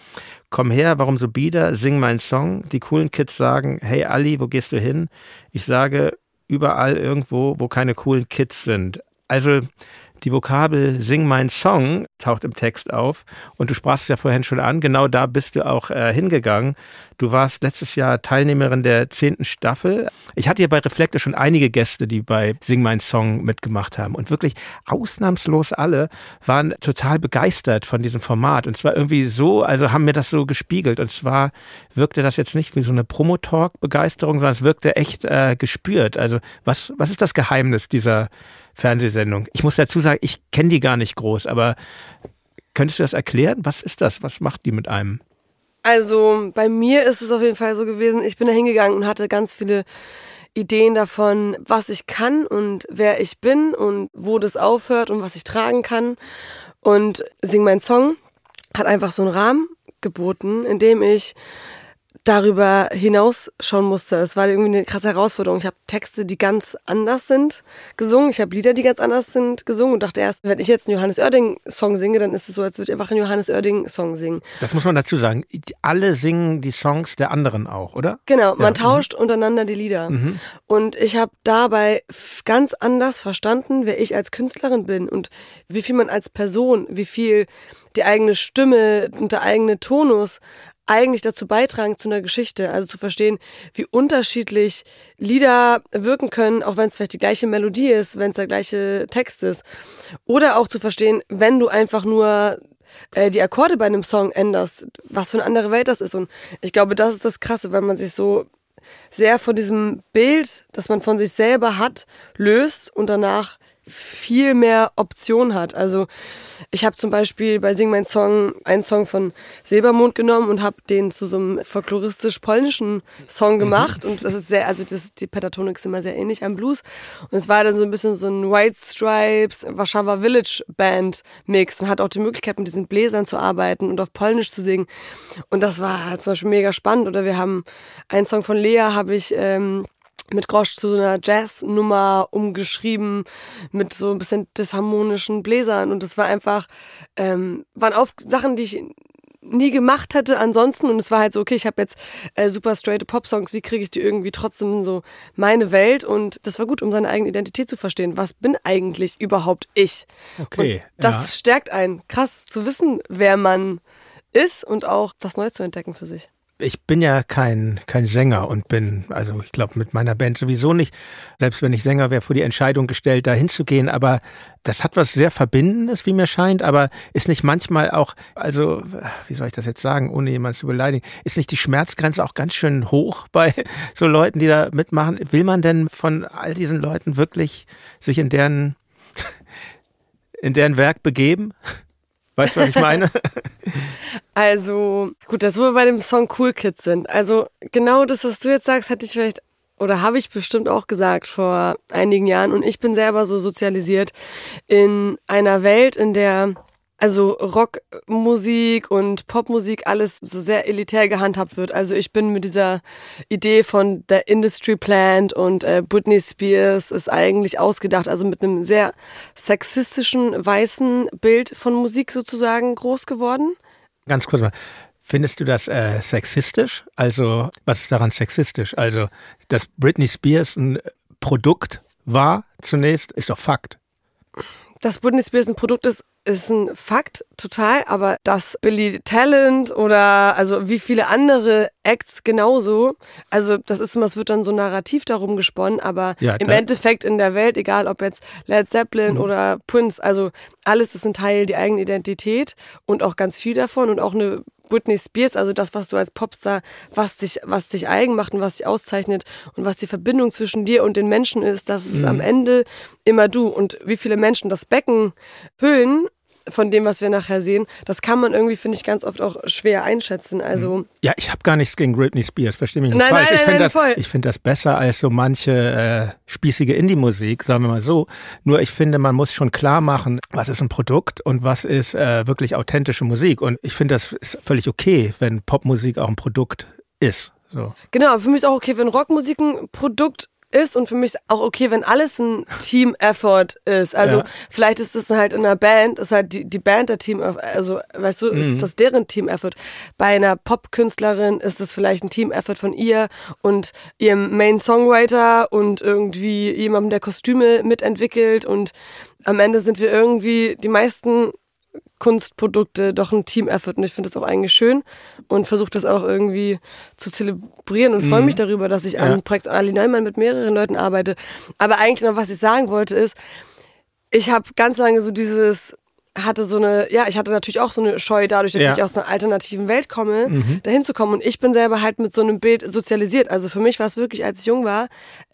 Komm her, warum so bieder? Sing meinen Song. Die coolen Kids sagen, hey Ali, wo gehst du hin? Ich sage, überall irgendwo, wo keine coolen Kids sind. Also die Vokabel Sing mein Song taucht im Text auf und du sprachst es ja vorhin schon an, genau da bist du auch äh, hingegangen. Du warst letztes Jahr Teilnehmerin der zehnten Staffel. Ich hatte ja bei Reflekte schon einige Gäste, die bei Sing mein Song mitgemacht haben und wirklich ausnahmslos alle waren total begeistert von diesem Format und zwar irgendwie so, also haben mir das so gespiegelt und zwar wirkte das jetzt nicht wie so eine Promotalk-Begeisterung, sondern es wirkte echt äh, gespürt. Also was, was ist das Geheimnis dieser Fernsehsendung. Ich muss dazu sagen, ich kenne die gar nicht groß, aber könntest du das erklären? Was ist das? Was macht die mit einem? Also bei mir ist es auf jeden Fall so gewesen, ich bin da hingegangen und hatte ganz viele Ideen davon, was ich kann und wer ich bin und wo das aufhört und was ich tragen kann. Und Sing mein Song hat einfach so einen Rahmen geboten, in dem ich darüber hinaus schauen musste. Es war irgendwie eine krasse Herausforderung. Ich habe Texte, die ganz anders sind, gesungen. Ich habe Lieder, die ganz anders sind, gesungen und dachte erst, wenn ich jetzt einen Johannes Oerding-Song singe, dann ist es so, als würde ich einfach einen Johannes Oerding-Song singen. Das muss man dazu sagen. Alle singen die Songs der anderen auch, oder? Genau, man ja. tauscht mhm. untereinander die Lieder. Mhm. Und ich habe dabei ganz anders verstanden, wer ich als Künstlerin bin und wie viel man als Person, wie viel die eigene Stimme und der eigene Tonus eigentlich dazu beitragen zu einer Geschichte. Also zu verstehen, wie unterschiedlich Lieder wirken können, auch wenn es vielleicht die gleiche Melodie ist, wenn es der gleiche Text ist. Oder auch zu verstehen, wenn du einfach nur äh, die Akkorde bei einem Song änderst, was für eine andere Welt das ist. Und ich glaube, das ist das Krasse, wenn man sich so sehr von diesem Bild, das man von sich selber hat, löst und danach viel mehr Optionen hat. Also ich habe zum Beispiel bei Sing mein Song einen Song von Silbermond genommen und habe den zu so einem folkloristisch-polnischen Song mhm. gemacht. Und das ist sehr, also das, die Pentatonik ist immer sehr ähnlich am Blues. Und es war dann so ein bisschen so ein White Stripes, Warszawa Village Band Mix und hat auch die Möglichkeit, mit diesen Bläsern zu arbeiten und auf Polnisch zu singen. Und das war zum Beispiel mega spannend. Oder wir haben einen Song von Lea, habe ich ähm, mit Grosch zu einer Jazz-Nummer umgeschrieben, mit so ein bisschen disharmonischen Bläsern. Und es war einfach, ähm, waren oft Sachen, die ich nie gemacht hätte ansonsten. Und es war halt so, okay, ich habe jetzt äh, super straight Pop-Songs, wie kriege ich die irgendwie trotzdem so meine Welt? Und das war gut, um seine eigene Identität zu verstehen. Was bin eigentlich überhaupt ich? Okay. Und das ja. stärkt einen, krass zu wissen, wer man ist und auch das neu zu entdecken für sich ich bin ja kein, kein Sänger und bin, also ich glaube mit meiner Band sowieso nicht, selbst wenn ich Sänger wäre, vor die Entscheidung gestellt, da hinzugehen, aber das hat was sehr Verbindendes, wie mir scheint, aber ist nicht manchmal auch, also wie soll ich das jetzt sagen, ohne jemanden zu beleidigen, ist nicht die Schmerzgrenze auch ganz schön hoch bei so Leuten, die da mitmachen? Will man denn von all diesen Leuten wirklich sich in deren, in deren Werk begeben? Weißt du, was ich meine? also, gut, dass wir bei dem Song Cool Kids sind. Also, genau das, was du jetzt sagst, hätte ich vielleicht oder habe ich bestimmt auch gesagt vor einigen Jahren. Und ich bin selber so sozialisiert in einer Welt, in der also Rockmusik und Popmusik alles so sehr elitär gehandhabt wird. Also ich bin mit dieser Idee von der Industry Plant und äh, Britney Spears ist eigentlich ausgedacht, also mit einem sehr sexistischen weißen Bild von Musik sozusagen groß geworden. Ganz kurz mal. Findest du das äh, sexistisch? Also, was ist daran sexistisch? Also, dass Britney Spears ein Produkt war zunächst, ist doch Fakt. Dass Britney Spears ein Produkt ist, ist ein Fakt, total, aber dass Billy Talent oder also wie viele andere Acts genauso, also das ist immer, es wird dann so narrativ darum gesponnen, aber ja, im Endeffekt in der Welt, egal ob jetzt Led Zeppelin mhm. oder Prince, also alles ist ein Teil der eigenen Identität und auch ganz viel davon und auch eine Britney Spears, also das, was du als Popstar, was dich, was dich eigen macht und was dich auszeichnet und was die Verbindung zwischen dir und den Menschen ist, das ist mhm. am Ende immer du. Und wie viele Menschen das Becken füllen, von dem, was wir nachher sehen, das kann man irgendwie, finde ich, ganz oft auch schwer einschätzen. Also mhm. ja, ich habe gar nichts gegen Britney Spears, verstehe mich nicht nein, falsch. Nein, ich finde das, voll. ich finde das besser als so manche äh, spießige Indie-Musik, sagen wir mal so. Nur ich finde, man muss schon klar machen, was ist ein Produkt und was ist äh, wirklich authentische Musik. Und ich finde, das ist völlig okay, wenn Popmusik auch ein Produkt ist. So. Genau, für mich ist auch okay, wenn Rockmusik ein Produkt ist und für mich ist auch okay, wenn alles ein Team-Effort ist. Also ja. vielleicht ist das halt in einer Band, ist halt die, die Band der Team, also weißt du, ist mhm. das deren Team-Effort. Bei einer Pop-Künstlerin ist das vielleicht ein Team-Effort von ihr und ihrem Main-Songwriter und irgendwie jemandem, der Kostüme mitentwickelt und am Ende sind wir irgendwie die meisten Kunstprodukte doch ein Team-Effort und ich finde das auch eigentlich schön und versuche das auch irgendwie zu zelebrieren und freue mhm. mich darüber, dass ich ja. an Projekt Ali Neumann mit mehreren Leuten arbeite. Aber eigentlich noch, was ich sagen wollte, ist, ich habe ganz lange so dieses hatte so eine, ja, ich hatte natürlich auch so eine Scheu dadurch, dass ja. ich aus einer alternativen Welt komme, mhm. dahin zu kommen. Und ich bin selber halt mit so einem Bild sozialisiert. Also für mich war es wirklich, als ich jung war,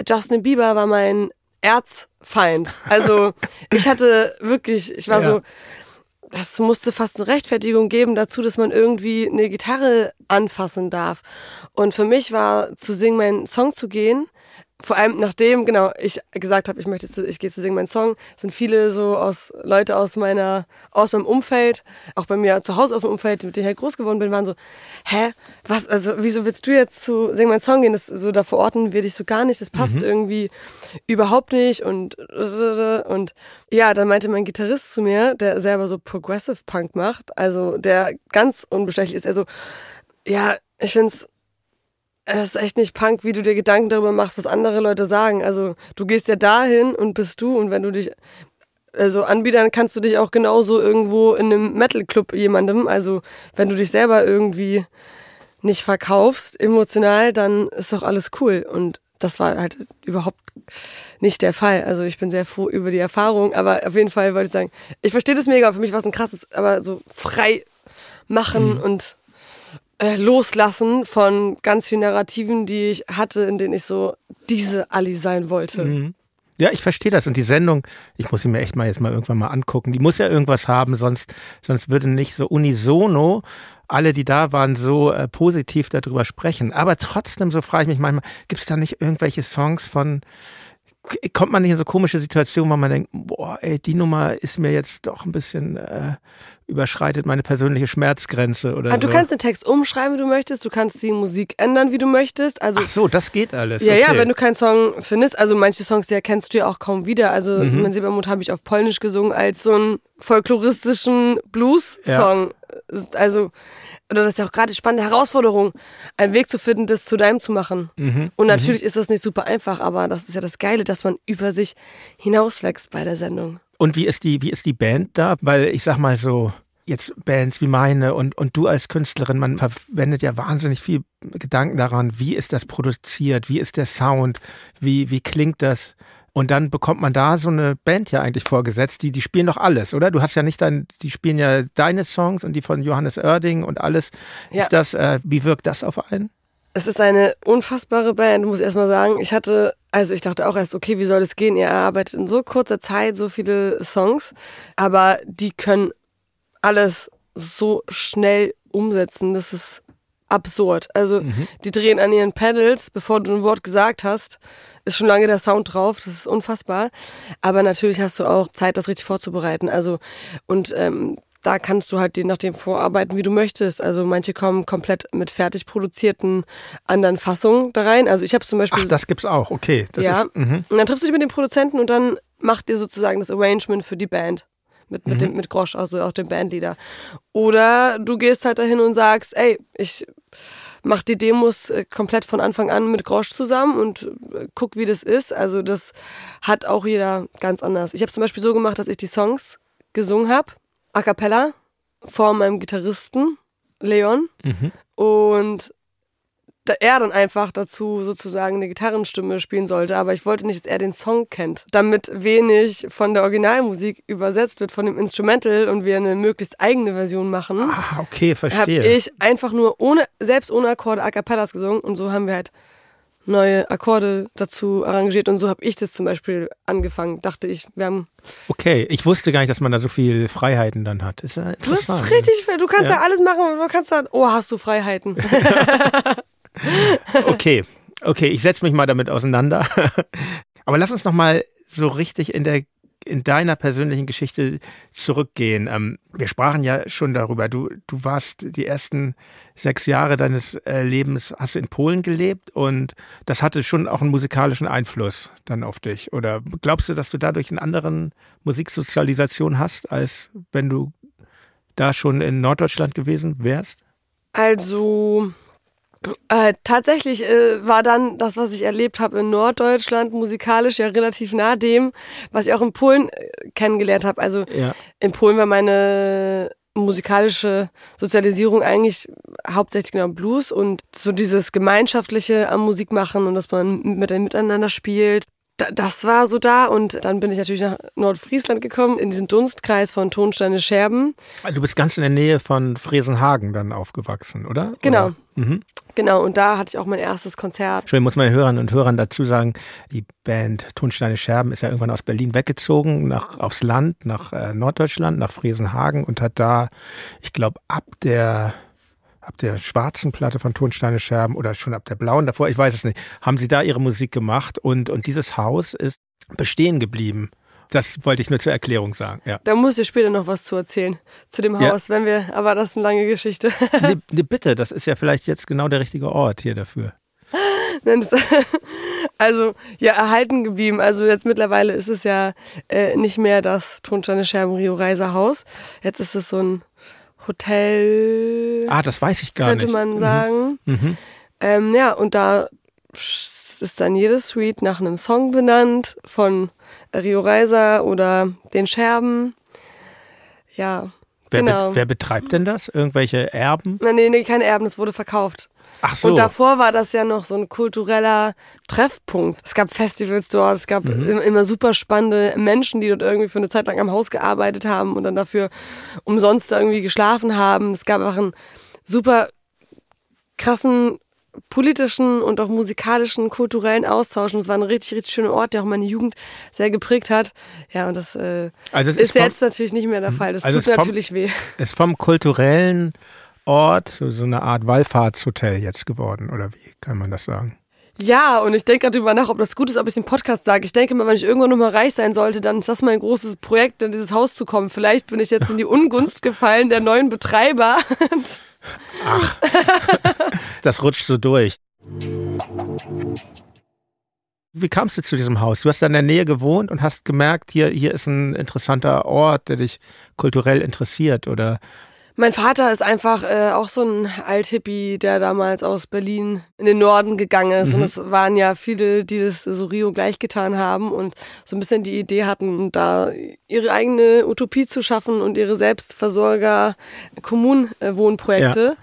Justin Bieber war mein Erzfeind. Also ich hatte wirklich, ich war ja. so, das musste fast eine Rechtfertigung geben dazu, dass man irgendwie eine Gitarre anfassen darf. Und für mich war zu singen, meinen Song zu gehen, vor allem nachdem, genau, ich gesagt habe, ich möchte zu, ich gehe zu singen meinen Song, sind viele so aus Leute aus meiner, aus meinem Umfeld, auch bei mir zu Hause aus dem Umfeld, mit denen ich halt groß geworden bin, waren so, hä, was, also wieso willst du jetzt zu singen meinen Song gehen? Das so da verorten wir dich so gar nicht, das passt mhm. irgendwie überhaupt nicht und und ja, dann meinte mein Gitarrist zu mir, der selber so Progressive Punk macht, also der ganz unbestechlich ist, also ja, ich find's es ist echt nicht Punk, wie du dir Gedanken darüber machst, was andere Leute sagen. Also du gehst ja dahin und bist du und wenn du dich also anbietern kannst du dich auch genauso irgendwo in einem Metal Club jemandem. Also wenn du dich selber irgendwie nicht verkaufst emotional, dann ist doch alles cool und das war halt überhaupt nicht der Fall. Also ich bin sehr froh über die Erfahrung, aber auf jeden Fall wollte ich sagen, ich verstehe das mega, für mich war es ein krasses, aber so frei machen mhm. und äh, loslassen von ganz vielen Narrativen, die ich hatte, in denen ich so diese Ali sein wollte. Mhm. Ja, ich verstehe das. Und die Sendung, ich muss sie mir echt mal jetzt mal irgendwann mal angucken. Die muss ja irgendwas haben, sonst, sonst würde nicht so unisono alle, die da waren, so äh, positiv darüber sprechen. Aber trotzdem, so frage ich mich manchmal, gibt es da nicht irgendwelche Songs von, kommt man nicht in so komische Situationen, wo man denkt, boah, ey, die Nummer ist mir jetzt doch ein bisschen äh, überschreitet meine persönliche Schmerzgrenze oder Aber so. Du kannst den Text umschreiben, wie du möchtest, du kannst die Musik ändern, wie du möchtest. Also Ach so, das geht alles. Ja, okay. ja, wenn du keinen Song findest, also manche Songs, die erkennst du ja auch kaum wieder. Also mhm. mein Silbermond habe ich auf Polnisch gesungen als so einen folkloristischen Blues-Song. Ja. Also oder das ist ja auch gerade die spannende Herausforderung, einen Weg zu finden, das zu deinem zu machen. Mhm. Und natürlich mhm. ist das nicht super einfach, aber das ist ja das Geile, dass man über sich hinauswächst bei der Sendung. Und wie ist die, wie ist die Band da? Weil ich sag mal so, jetzt Bands wie meine und, und du als Künstlerin, man verwendet ja wahnsinnig viel Gedanken daran, wie ist das produziert, wie ist der Sound, wie, wie klingt das? Und dann bekommt man da so eine Band ja eigentlich vorgesetzt, die, die spielen doch alles, oder? Du hast ja nicht dein, die spielen ja deine Songs und die von Johannes Oerding und alles. Ja. Ist das, äh, wie wirkt das auf einen? Es ist eine unfassbare Band, muss ich erstmal sagen. Ich hatte, also ich dachte auch erst, okay, wie soll das gehen? Ihr arbeitet in so kurzer Zeit so viele Songs, aber die können alles so schnell umsetzen. Das ist absurd. Also mhm. die drehen an ihren Pedals, bevor du ein Wort gesagt hast, ist schon lange der Sound drauf. Das ist unfassbar. Aber natürlich hast du auch Zeit, das richtig vorzubereiten. Also und ähm, da kannst du halt je nachdem vorarbeiten, wie du möchtest. Also manche kommen komplett mit fertig produzierten anderen Fassungen da rein. Also ich habe zum Beispiel. Ach, das gibt's auch. Okay. Das ja. Ist, mhm. und dann triffst du dich mit dem Produzenten und dann macht ihr sozusagen das Arrangement für die Band mit, mit, mhm. dem, mit Grosch, also auch dem Bandleader. Oder du gehst halt dahin und sagst, ey, ich mach die Demos äh, komplett von Anfang an mit Grosch zusammen und äh, guck, wie das ist. Also das hat auch jeder ganz anders. Ich habe zum Beispiel so gemacht, dass ich die Songs gesungen habe, a cappella, vor meinem Gitarristen Leon. Mhm. Und er dann einfach dazu sozusagen eine Gitarrenstimme spielen sollte, aber ich wollte nicht, dass er den Song kennt, damit wenig von der Originalmusik übersetzt wird von dem Instrumental und wir eine möglichst eigene Version machen. Ah, okay, verstehe. Habe ich einfach nur ohne selbst ohne Akkorde a cappellas gesungen und so haben wir halt neue Akkorde dazu arrangiert und so habe ich das zum Beispiel angefangen. Dachte ich, wir haben. Okay, ich wusste gar nicht, dass man da so viel Freiheiten dann hat. Ist ja du hast richtig, du kannst ja. ja alles machen, du kannst da, oh, hast du Freiheiten. okay, okay, ich setze mich mal damit auseinander. Aber lass uns noch mal so richtig in der in deiner persönlichen Geschichte zurückgehen. Ähm, wir sprachen ja schon darüber. Du, du warst die ersten sechs Jahre deines äh, Lebens, hast du in Polen gelebt und das hatte schon auch einen musikalischen Einfluss dann auf dich. Oder glaubst du, dass du dadurch einen anderen Musiksozialisation hast, als wenn du da schon in Norddeutschland gewesen wärst? Also, äh, tatsächlich äh, war dann das, was ich erlebt habe in Norddeutschland, musikalisch ja relativ nah dem, was ich auch in Polen äh, kennengelernt habe. Also ja. in Polen war meine musikalische Sozialisierung eigentlich hauptsächlich genau Blues und so dieses Gemeinschaftliche am Musik machen und dass man mit, miteinander spielt das war so da und dann bin ich natürlich nach Nordfriesland gekommen, in diesen Dunstkreis von Tonsteine Scherben. Ah, du bist ganz in der Nähe von Fresenhagen dann aufgewachsen, oder? Genau. Oder? Mhm. Genau, und da hatte ich auch mein erstes Konzert. Entschuldigung, muss meinen Hörern und Hörern dazu sagen, die Band Tonsteine Scherben ist ja irgendwann aus Berlin weggezogen, nach, aufs Land, nach äh, Norddeutschland, nach Fresenhagen und hat da, ich glaube, ab der ab der schwarzen Platte von Tonsteine Scherben oder schon ab der blauen davor, ich weiß es nicht, haben sie da ihre Musik gemacht und, und dieses Haus ist bestehen geblieben. Das wollte ich nur zur Erklärung sagen. Ja. Da muss ich später noch was zu erzählen zu dem Haus, ja. wenn wir, aber das ist eine lange Geschichte. Nee, nee, bitte, das ist ja vielleicht jetzt genau der richtige Ort hier dafür. also ja, erhalten geblieben. Also jetzt mittlerweile ist es ja äh, nicht mehr das Tonsteine Scherben Rio Reiser Haus. Jetzt ist es so ein Hotel. Ah, das weiß ich gar könnte nicht. Könnte man sagen. Mhm. Mhm. Ähm, ja, und da ist dann jede Suite nach einem Song benannt von Rio Reiser oder den Scherben. Ja. Wer, genau. be wer betreibt denn das? Irgendwelche Erben? Nein, nee, nee, keine Erben, es wurde verkauft. Ach so. Und davor war das ja noch so ein kultureller Treffpunkt. Es gab Festivals dort, es gab mhm. immer super spannende Menschen, die dort irgendwie für eine Zeit lang am Haus gearbeitet haben und dann dafür umsonst irgendwie geschlafen haben. Es gab auch einen super krassen politischen und auch musikalischen, kulturellen Austausch. Und es war ein richtig, richtig schöner Ort, der auch meine Jugend sehr geprägt hat. Ja, und das äh, also ist, ist jetzt natürlich nicht mehr der Fall. Das also tut natürlich vom, weh. Ist vom kulturellen Ort so, so eine Art Wallfahrtshotel jetzt geworden, oder wie kann man das sagen? Ja, und ich denke gerade drüber nach, ob das gut ist, ob ich im Podcast sage. Ich denke mal, wenn ich irgendwann nochmal reich sein sollte, dann ist das mein großes Projekt, in dieses Haus zu kommen. Vielleicht bin ich jetzt in die Ungunst gefallen der neuen Betreiber. Ach, das rutscht so durch. Wie kamst du zu diesem Haus? Du hast da in der Nähe gewohnt und hast gemerkt, hier, hier ist ein interessanter Ort, der dich kulturell interessiert, oder mein Vater ist einfach äh, auch so ein Althippie, der damals aus Berlin in den Norden gegangen ist. Mhm. Und es waren ja viele, die das so Rio gleichgetan haben und so ein bisschen die Idee hatten, da ihre eigene Utopie zu schaffen und ihre Selbstversorger-Kommunwohnprojekte. Ja.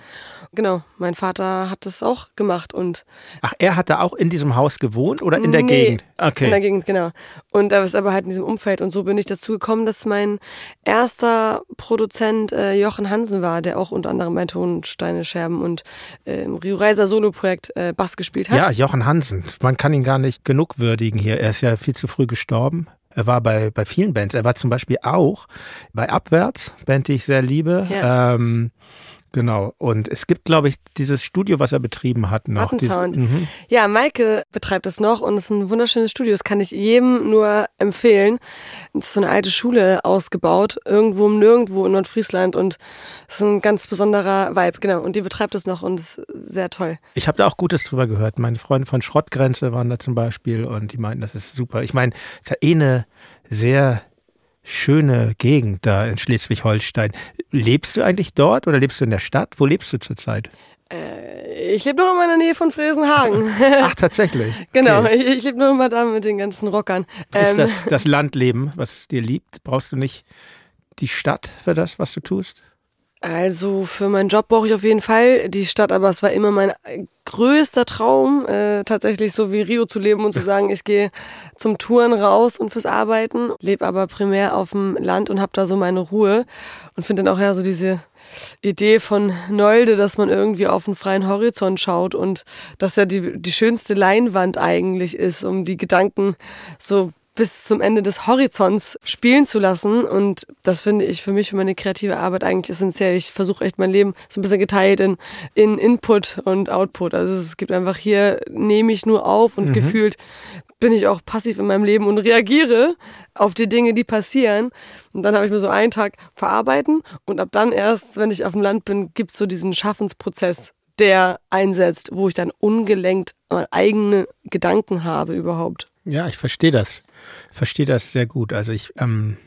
Genau, mein Vater hat das auch gemacht und. Ach, er hat da auch in diesem Haus gewohnt oder in der nee, Gegend? Okay. In der Gegend, genau. Und er ist aber halt in diesem Umfeld und so bin ich dazu gekommen, dass mein erster Produzent äh, Jochen Hansen war, der auch unter anderem bei Tonsteine Scherben und äh, im Rio Reiser Solo-Projekt äh, Bass gespielt hat. Ja, Jochen Hansen. Man kann ihn gar nicht genug würdigen hier. Er ist ja viel zu früh gestorben. Er war bei, bei vielen Bands. Er war zum Beispiel auch bei Abwärts, Band, die ich sehr liebe. Ja. Ähm, Genau. Und es gibt, glaube ich, dieses Studio, was er betrieben hat noch. Dieses, mhm. Ja, Maike betreibt es noch und es ist ein wunderschönes Studio. Das kann ich jedem nur empfehlen. Es ist so eine alte Schule ausgebaut, irgendwo im Nirgendwo in Nordfriesland und es ist ein ganz besonderer Vibe, genau. Und die betreibt es noch und es ist sehr toll. Ich habe da auch Gutes drüber gehört. Meine Freunde von Schrottgrenze waren da zum Beispiel und die meinten, das ist super. Ich meine, es ist ja eh eine sehr schöne Gegend da in Schleswig-Holstein. Lebst du eigentlich dort oder lebst du in der Stadt? Wo lebst du zurzeit? Äh, ich lebe noch immer in der Nähe von Fresenhagen. Ach, tatsächlich. genau, okay. ich, ich lebe noch immer da mit den ganzen Rockern. Ist ähm, das das Landleben, was dir liebt? Brauchst du nicht die Stadt für das, was du tust? Also für meinen Job brauche ich auf jeden Fall die Stadt, aber es war immer mein größter Traum, äh, tatsächlich so wie Rio zu leben und zu sagen, ich gehe zum Touren raus und fürs Arbeiten, lebe aber primär auf dem Land und habe da so meine Ruhe und finde dann auch ja so diese Idee von Nolde, dass man irgendwie auf einen freien Horizont schaut und dass ja die, die schönste Leinwand eigentlich ist, um die Gedanken so bis zum Ende des Horizonts spielen zu lassen. Und das finde ich für mich für meine kreative Arbeit eigentlich essentiell. Ich versuche echt mein Leben so ein bisschen geteilt in, in Input und Output. Also es gibt einfach hier, nehme ich nur auf und mhm. gefühlt bin ich auch passiv in meinem Leben und reagiere auf die Dinge, die passieren. Und dann habe ich mir so einen Tag verarbeiten und ab dann erst, wenn ich auf dem Land bin, gibt es so diesen Schaffensprozess, der einsetzt, wo ich dann ungelenkt eigene Gedanken habe überhaupt. Ja, ich verstehe das verstehe das sehr gut. Also ich ähm,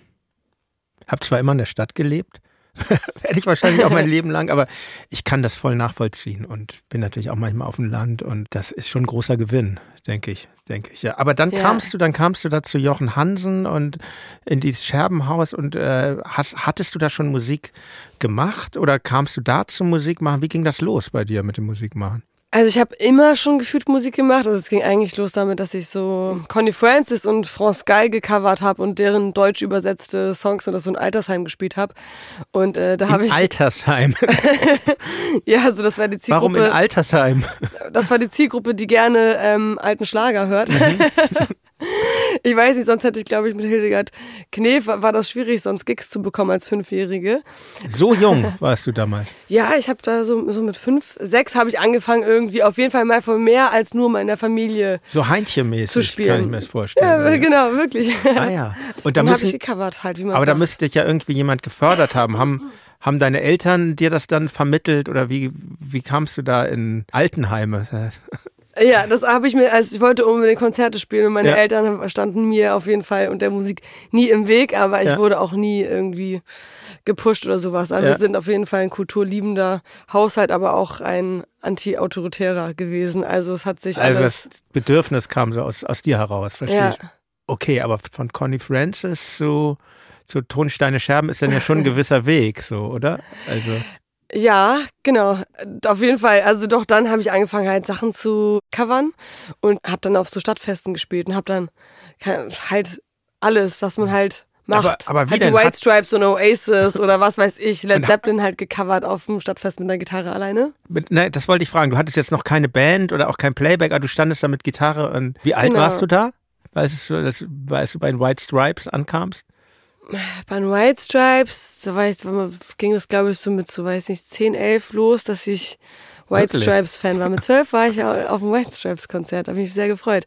habe zwar immer in der Stadt gelebt, werde ich wahrscheinlich auch mein Leben lang, aber ich kann das voll nachvollziehen und bin natürlich auch manchmal auf dem Land und das ist schon ein großer Gewinn, denke ich, denke ich. Ja, aber dann ja. kamst du, dann kamst du da zu Jochen Hansen und in dieses Scherbenhaus und äh, hast, hattest du da schon Musik gemacht oder kamst du da zum Musik machen? Wie ging das los bei dir mit dem Musikmachen? Also ich habe immer schon gefühlt Musik gemacht. Also es ging eigentlich los damit, dass ich so Connie Francis und France Gall gecovert habe und deren deutsch übersetzte Songs oder so ein Altersheim gespielt habe. Und äh, da habe ich Altersheim. ja, also das war die Zielgruppe. Warum in Altersheim? das war die Zielgruppe, die gerne ähm, alten Schlager hört. Mhm. Ich weiß nicht, sonst hätte ich, glaube ich, mit Hildegard Knef war das schwierig, sonst Gigs zu bekommen als Fünfjährige. So jung warst du damals? Ja, ich habe da so, so mit fünf, sechs habe ich angefangen irgendwie auf jeden Fall mal von mehr als nur meiner Familie So Heintje-mäßig zu spielen. kann ich mir das vorstellen. Ja, genau, wirklich. Ah ja. Und da habe ich müssen, gecovert halt, wie man aber da müsste dich ja irgendwie jemand gefördert haben. Haben, haben deine Eltern dir das dann vermittelt oder wie, wie kamst du da in Altenheime? Ja, das habe ich mir, also ich wollte unbedingt Konzerte spielen und meine Ja. Eltern standen mir auf jeden Fall und der Musik nie im Weg, aber ich Ja. wurde auch nie irgendwie gepusht oder sowas. Also Ja. wir sind auf jeden Fall ein kulturliebender Haushalt, aber auch ein anti-autoritärer gewesen. Also es hat sich Also alles. das Bedürfnis kam so aus, aus dir heraus, verstehe Ja. ich. Okay, aber von Connie Francis zu, zu Tonsteine Scherben ist dann ja schon ein gewisser Weg, so, oder? Also, Ja, genau. Auf jeden Fall. Also doch dann habe ich angefangen halt Sachen zu covern und habe dann auf so Stadtfesten gespielt und habe dann halt alles, was man halt macht. Aber- aber wie halt denn? die White Stripes und Oasis oder was weiß ich, Led Zeppelin halt gecovert auf dem Stadtfest mit einer Gitarre alleine. mit, nein, das wollte ich fragen. Du hattest jetzt noch keine Band oder auch kein Playback, aber du standest da mit Gitarre und wie alt Genau. warst du da? Weißt du, das, als du bei den White Stripes ankamst? Bei den White Stripes, so weiß, ging das glaube ich so mit so, weiß nicht, 10, 11 los, dass ich White Wirklich? Stripes Fan war. Mit 12 war ich au- auf dem White Stripes Konzert, da bin ich sehr gefreut.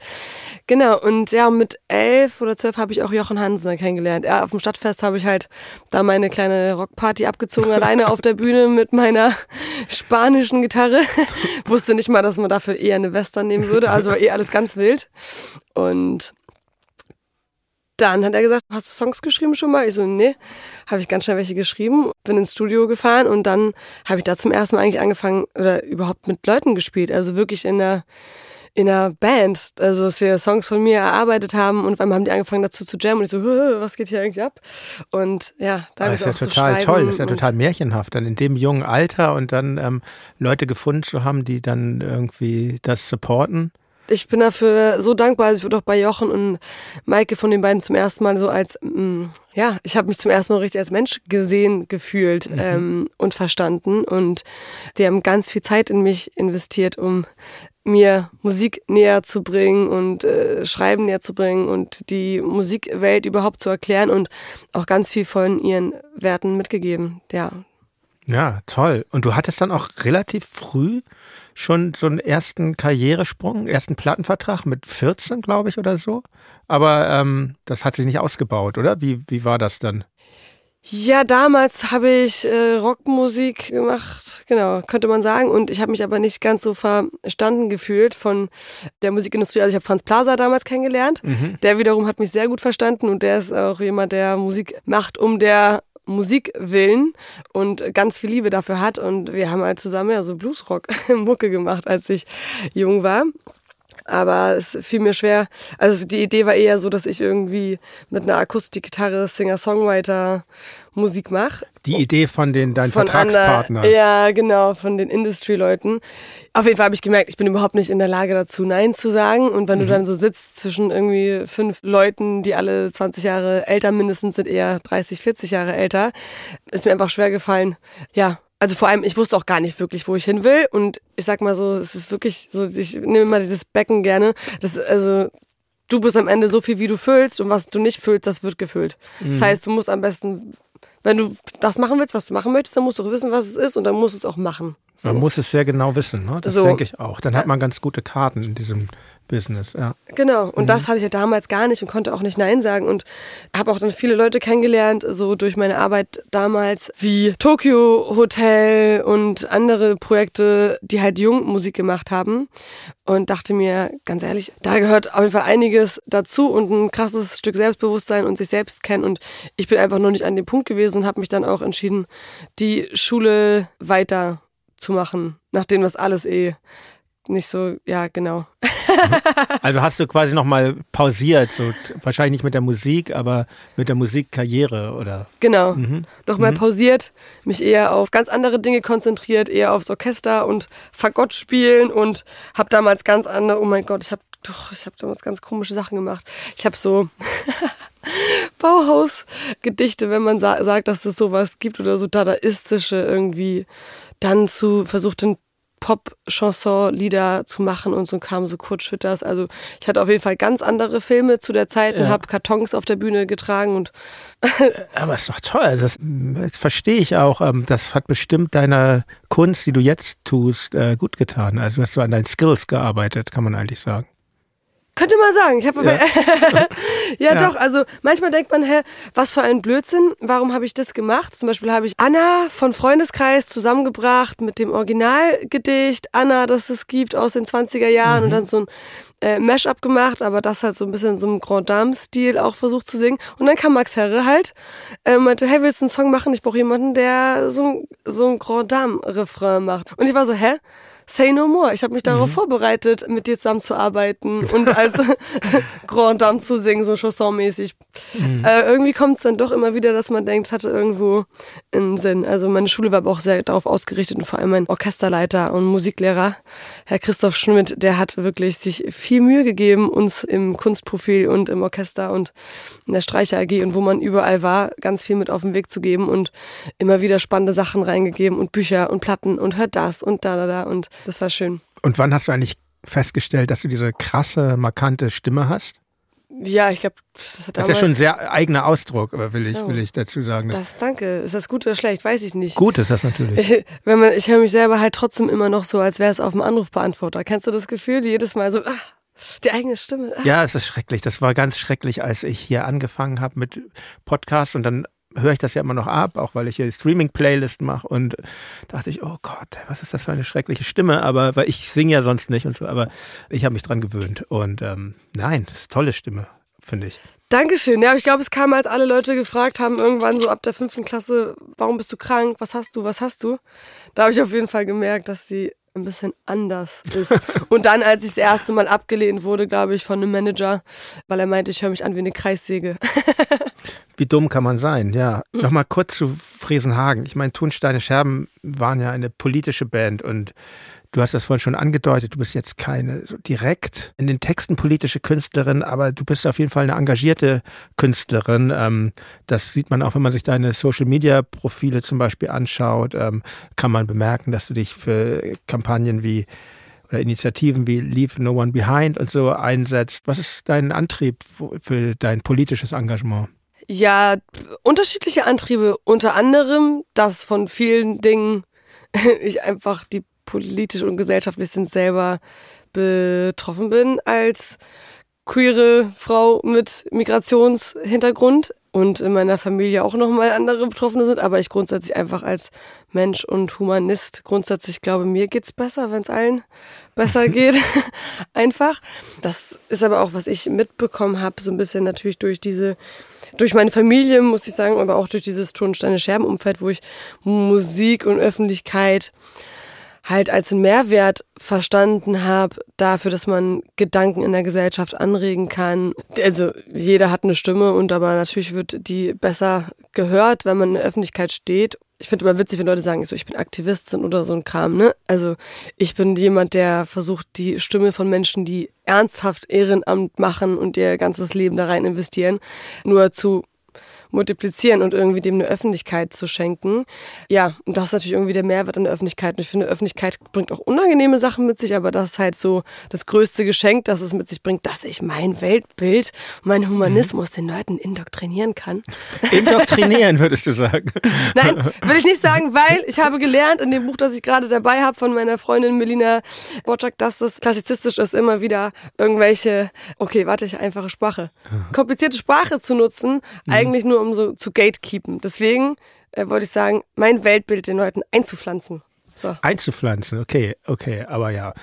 Genau, und ja, mit 11 oder 12 habe ich auch Jochen Hansen kennengelernt. Ja, auf dem Stadtfest habe ich halt da meine kleine Rockparty abgezogen, alleine auf der Bühne mit meiner spanischen Gitarre. Wusste nicht mal, dass man dafür eher eine Western nehmen würde, also war eh alles ganz wild. Und dann hat er gesagt, hast du Songs geschrieben schon mal? Ich so, nee, habe ich ganz schnell welche geschrieben, bin ins Studio gefahren und dann habe ich da zum ersten Mal eigentlich angefangen oder überhaupt mit Leuten gespielt, also wirklich in der in einer Band, also dass wir Songs von mir erarbeitet haben und dann haben die angefangen dazu zu jammen und ich so, "Hö, was geht hier eigentlich ab? Und ja, da habe Das ich ist ja auch total so toll, das ist ja total märchenhaft, dann in dem jungen Alter und dann ähm, Leute gefunden zu haben, die dann irgendwie das supporten. Ich bin dafür so dankbar. Also ich wurde auch bei Jochen und Maike von den beiden zum ersten Mal so als, mm, ja, ich habe mich zum ersten Mal richtig als Mensch gesehen, gefühlt ähm, und verstanden. Und die haben ganz viel Zeit in mich investiert, um mir Musik näher zu bringen und äh, Schreiben näher zu bringen und die Musikwelt überhaupt zu erklären und auch ganz viel von ihren Werten mitgegeben. Ja, Ja, toll. Und du hattest dann auch relativ früh schon so einen ersten Karrieresprung, ersten Plattenvertrag mit 14, glaube ich, oder so. Aber ähm, das hat sich nicht ausgebaut, oder? Wie, wie war das dann? Ja, damals habe ich äh, Rockmusik gemacht, genau, könnte man sagen. Und ich habe mich aber nicht ganz so verstanden gefühlt von der Musikindustrie. Also ich habe Franz Plaza damals kennengelernt. Der wiederum hat mich sehr gut verstanden und der ist auch jemand, der Musik macht um der Musik willen und ganz viel Liebe dafür hat. Und wir haben halt zusammen ja so Bluesrock-Mucke gemacht, als ich jung war. Aber es fiel mir schwer. Also die Idee war eher so, dass ich irgendwie mit einer Akustikgitarre, Singer-Songwriter Musik mache. Die Idee von den deinen Von Vertragspartnern. Ander- Ja, genau, von den Industry-Leuten. Auf jeden Fall habe ich gemerkt, ich bin überhaupt nicht in der Lage dazu, Nein zu sagen. Und wenn du dann so sitzt zwischen irgendwie fünf Leuten, die alle 20 Jahre älter mindestens sind, eher 30, 40 Jahre älter, ist mir einfach schwer gefallen. Ja, also vor allem, ich wusste auch gar nicht wirklich, wo ich hin will. Und ich sag mal so, es ist wirklich so, ich nehme immer dieses Becken gerne. Das also, du bist am Ende so viel, wie du füllst. Und was du nicht füllst, das wird gefüllt. Das heißt, du musst am besten, wenn du das machen willst, was du machen möchtest, dann musst du auch wissen, was es ist. Und dann musst du es auch machen. So. Man muss es sehr genau wissen, ne? Das So. denke ich auch. Dann hat man ganz gute Karten in diesem Business, ja. Genau, und das hatte ich ja damals gar nicht und konnte auch nicht Nein sagen und habe auch dann viele Leute kennengelernt, so durch meine Arbeit damals, wie Tokyo Hotel und andere Projekte, die halt jung Musik gemacht haben und dachte mir, ganz ehrlich, da gehört auf jeden Fall einiges dazu und ein krasses Stück Selbstbewusstsein und sich selbst kennen und ich bin einfach noch nicht an dem Punkt gewesen und habe mich dann auch entschieden, die Schule weiter zu machen, nachdem das alles eh nicht so, ja, genau. Also hast du quasi nochmal pausiert, so wahrscheinlich nicht mit der Musik, aber mit der Musikkarriere oder Genau. Nochmal pausiert, mich eher auf ganz andere Dinge konzentriert, eher aufs Orchester und Fagott spielen und habe damals ganz andere, oh mein Gott, ich habe doch, ich habe damals ganz komische Sachen gemacht. Ich habe so Bauhausgedichte, wenn man sa sagt, dass es sowas gibt oder so dadaistische irgendwie, dann zu versucht, den Pop-Chanson-Lieder zu machen und so kam so Kurt Schwitters. Also ich hatte auf jeden Fall ganz andere Filme zu der Zeit und Ja. habe Kartons auf der Bühne getragen und Aber ist doch toll. Das, das verstehe ich auch. Ähm, Das hat bestimmt deiner Kunst, die du jetzt tust, äh, gut getan. Also du hast so an deinen Skills gearbeitet, kann man eigentlich sagen. Könnte man sagen. Ich habe aber ja. Ja. doch, also manchmal denkt man, hä, was für ein Blödsinn, warum habe ich das gemacht? Zum Beispiel habe ich Anna von Freundeskreis zusammengebracht mit dem Originalgedicht Anna, das es gibt aus den 20er Jahren und dann so ein äh, Mash-up gemacht, aber das halt so ein bisschen in so einem Grand Dame-Stil auch versucht zu singen. Und dann kam Max Herre halt, äh, meinte, hey, willst du einen Song machen? Ich brauche jemanden, der so ein, so ein Grand Dame-Refrain macht. Und ich war so, hä? Say no more. Ich habe mich darauf vorbereitet, mit dir zusammenzuarbeiten und als Grand Dame zu singen, so chansonmäßig. Äh, irgendwie kommt es dann doch immer wieder, dass man denkt, es hatte irgendwo einen Sinn. Also meine Schule war aber auch sehr darauf ausgerichtet und vor allem mein Orchesterleiter und Musiklehrer, Herr Christoph Schmidt, der hat wirklich sich viel Mühe gegeben, uns im Kunstprofil und im Orchester und in der Streicher AG und wo man überall war, ganz viel mit auf den Weg zu geben und immer wieder spannende Sachen reingegeben und Bücher und Platten und hört das und da, da, da und das war schön. Und wann hast du eigentlich festgestellt, dass du diese krasse, markante Stimme hast? Ja, ich glaube, das hat Das ist ja schon ein sehr eigener Ausdruck, aber will ich, Oh. will ich dazu sagen. Das, danke. Ist das gut oder schlecht? Weiß ich nicht. Gut ist das natürlich. Ich, wenn man, ich höre mich selber halt trotzdem immer noch so, als wäre es auf dem Anrufbeantworter. Kennst du das Gefühl? Jedes Mal so, ah, die eigene Stimme. Ah. Ja, es ist schrecklich. Das war ganz schrecklich, als ich hier angefangen habe mit Podcasts und dann höre ich das ja immer noch ab, auch weil ich hier Streaming-Playlist mache und dachte ich, oh Gott, was ist das für eine schreckliche Stimme, aber weil ich singe ja sonst nicht und so, aber ich habe mich dran gewöhnt und ähm, nein, tolle Stimme, finde ich. Dankeschön. Ja, ich glaube, es kam, als alle Leute gefragt haben, irgendwann so ab der fünften Klasse, warum bist du krank? Was hast du? Was hast du? Da habe ich auf jeden Fall gemerkt, dass sie ein bisschen anders ist. Und dann, als ich das erste Mal abgelehnt wurde, glaube ich, von einem Manager, weil er meinte, ich höre mich an wie eine Kreissäge. Wie dumm kann man sein, ja. Nochmal kurz zu Friesenhagen. Ich meine, Thunsteine Scherben waren ja eine politische Band und du hast das vorhin schon angedeutet, du bist jetzt keine so direkt in den Texten politische Künstlerin, aber du bist auf jeden Fall eine engagierte Künstlerin. Ähm, das sieht man auch, wenn man sich deine Social-Media-Profile zum Beispiel anschaut, ähm, kann man bemerken, dass du dich für Kampagnen wie oder Initiativen wie Leave No One Behind und so einsetzt. Was ist dein Antrieb für dein politisches Engagement? Ja, unterschiedliche Antriebe. Unter anderem, dass von vielen Dingen ich einfach die politisch und gesellschaftlich sind selber betroffen bin als queere Frau mit Migrationshintergrund und in meiner Familie auch nochmal andere Betroffene sind, aber ich grundsätzlich einfach als Mensch und Humanist grundsätzlich glaube, mir geht's besser, wenn es allen besser geht. einfach. Das ist aber auch, was ich mitbekommen habe, so ein bisschen natürlich durch diese, durch meine Familie, muss ich sagen, aber auch durch dieses Tonsteine Scherben-Umfeld, wo ich Musik und Öffentlichkeit halt als Mehrwert verstanden habe dafür, dass man Gedanken in der Gesellschaft anregen kann. Also jeder hat eine Stimme und aber natürlich wird die besser gehört, wenn man in der Öffentlichkeit steht. Ich finde immer witzig, wenn Leute sagen, so, ich bin Aktivistin oder so ein Kram, ne? Also ich bin jemand, der versucht, die Stimme von Menschen, die ernsthaft Ehrenamt machen und ihr ganzes Leben da rein investieren, nur zu multiplizieren und irgendwie dem eine Öffentlichkeit zu schenken. Ja, und das ist natürlich irgendwie der Mehrwert an der Öffentlichkeit. Und ich finde, Öffentlichkeit bringt auch unangenehme Sachen mit sich, aber das ist halt so das größte Geschenk, das es mit sich bringt, dass ich mein Weltbild, mein Humanismus den Leuten indoktrinieren kann. Indoktrinieren, würdest du sagen. Nein, will ich nicht sagen, weil ich habe gelernt in dem Buch, das ich gerade dabei habe von meiner Freundin Melina Wojcik, dass das klassizistisch ist, immer wieder irgendwelche, okay, warte, ich einfache Sprache, komplizierte Sprache zu nutzen, eigentlich nur um so zu gatekeepen. Deswegen äh, wollte ich sagen, mein Weltbild den Leuten einzupflanzen. So. Einzupflanzen, okay, okay, aber ja.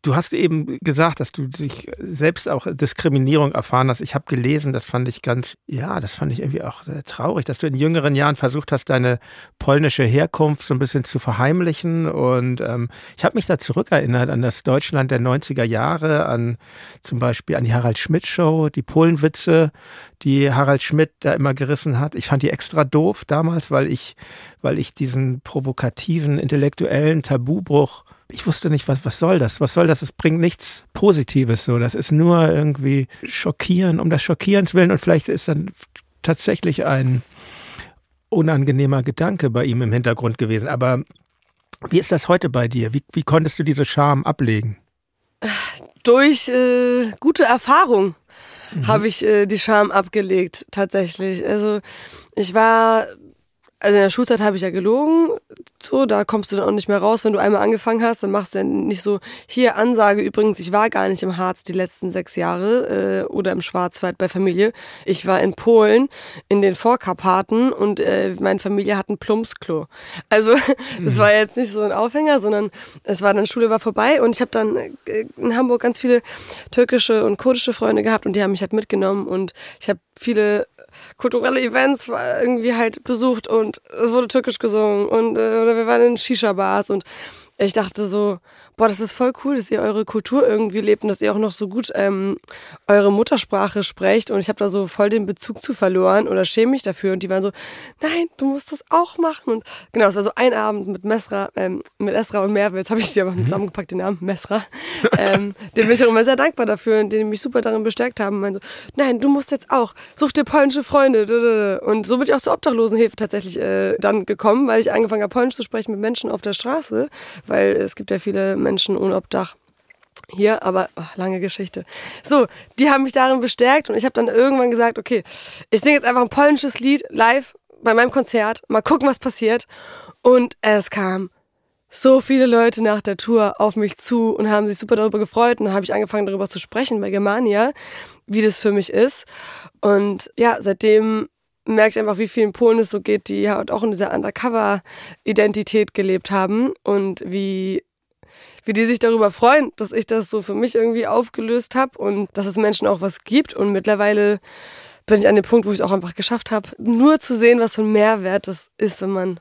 Du hast eben gesagt, dass du dich selbst auch Diskriminierung erfahren hast. Ich habe gelesen, das fand ich ganz, ja, das fand ich irgendwie auch äh, traurig, dass du in jüngeren Jahren versucht hast, deine polnische Herkunft so ein bisschen zu verheimlichen. Und ähm, ich habe mich da zurückerinnert an das Deutschland der 90er Jahre, an zum Beispiel an die Harald Schmidt Show, die Polenwitze, die Harald Schmidt da immer gerissen hat. Ich fand die extra doof damals, weil ich, weil ich diesen provokativen, intellektuellen Tabubruch, ich wusste nicht, was, was soll das? Was soll das? Es bringt nichts Positives so. Das ist nur irgendwie schockieren, um das Schockierens willen und vielleicht ist dann tatsächlich ein unangenehmer Gedanke bei ihm im Hintergrund gewesen. Aber Wie ist das heute bei dir? Wie, wie konntest du diese Scham ablegen? Durch äh, gute Erfahrung mhm. habe ich äh, die Scham abgelegt, tatsächlich. Also ich war also in der Schulzeit habe ich ja gelogen, so, da kommst du dann auch nicht mehr raus, wenn du einmal angefangen hast, dann machst du ja nicht so, hier Ansage übrigens, ich war gar nicht im Harz die letzten sechs Jahre äh, oder im Schwarzwald bei Familie. Ich war in Polen, in den Vorkarpaten und äh, meine Familie hat ein Plumpsklo. Also das war jetzt nicht so ein Aufhänger, sondern es war dann, Schule war vorbei und ich habe dann äh, in Hamburg ganz viele türkische und kurdische Freunde gehabt und die haben mich halt mitgenommen und ich habe viele kulturelle Events irgendwie halt besucht und es wurde türkisch gesungen und äh, oder wir waren in Shisha-Bars und ich dachte so, boah, das ist voll cool, dass ihr eure Kultur irgendwie lebt und dass ihr auch noch so gut ähm, eure Muttersprache sprecht. Und ich habe da so voll den Bezug zu verloren oder schäme mich dafür. Und die waren so, nein, du musst das auch machen. Und genau, es war so ein Abend mit Mesra, ähm, mit Esra und Merve. Jetzt habe ich sie aber mhm. zusammengepackt, den Namen Mesra. ähm, dem bin ich auch immer sehr dankbar dafür und die mich super darin bestärkt haben. Und so, nein, du musst jetzt auch, such dir polnische Freunde. Und so bin ich auch zur Obdachlosenhilfe tatsächlich äh, dann gekommen, weil ich angefangen habe, Polnisch zu sprechen mit Menschen auf der Straße, weil es gibt ja viele Menschen ohne Obdach hier, aber ach, lange Geschichte. So, die haben mich darin bestärkt und ich habe dann irgendwann gesagt, okay, ich singe jetzt einfach ein polnisches Lied live bei meinem Konzert, mal gucken, was passiert. Und es kam so viele Leute nach der Tour auf mich zu und haben sich super darüber gefreut. Und habe ich angefangen, darüber zu sprechen bei Germania, wie das für mich ist. Und ja, seitdem merke ich einfach, wie vielen Polen es so geht, die halt auch in dieser Undercover-Identität gelebt haben und wie wie die sich darüber freuen, dass ich das so für mich irgendwie aufgelöst habe und dass es Menschen auch was gibt. Und mittlerweile bin ich an dem Punkt, wo ich es auch einfach geschafft habe, nur zu sehen, was für ein Mehrwert das ist, wenn man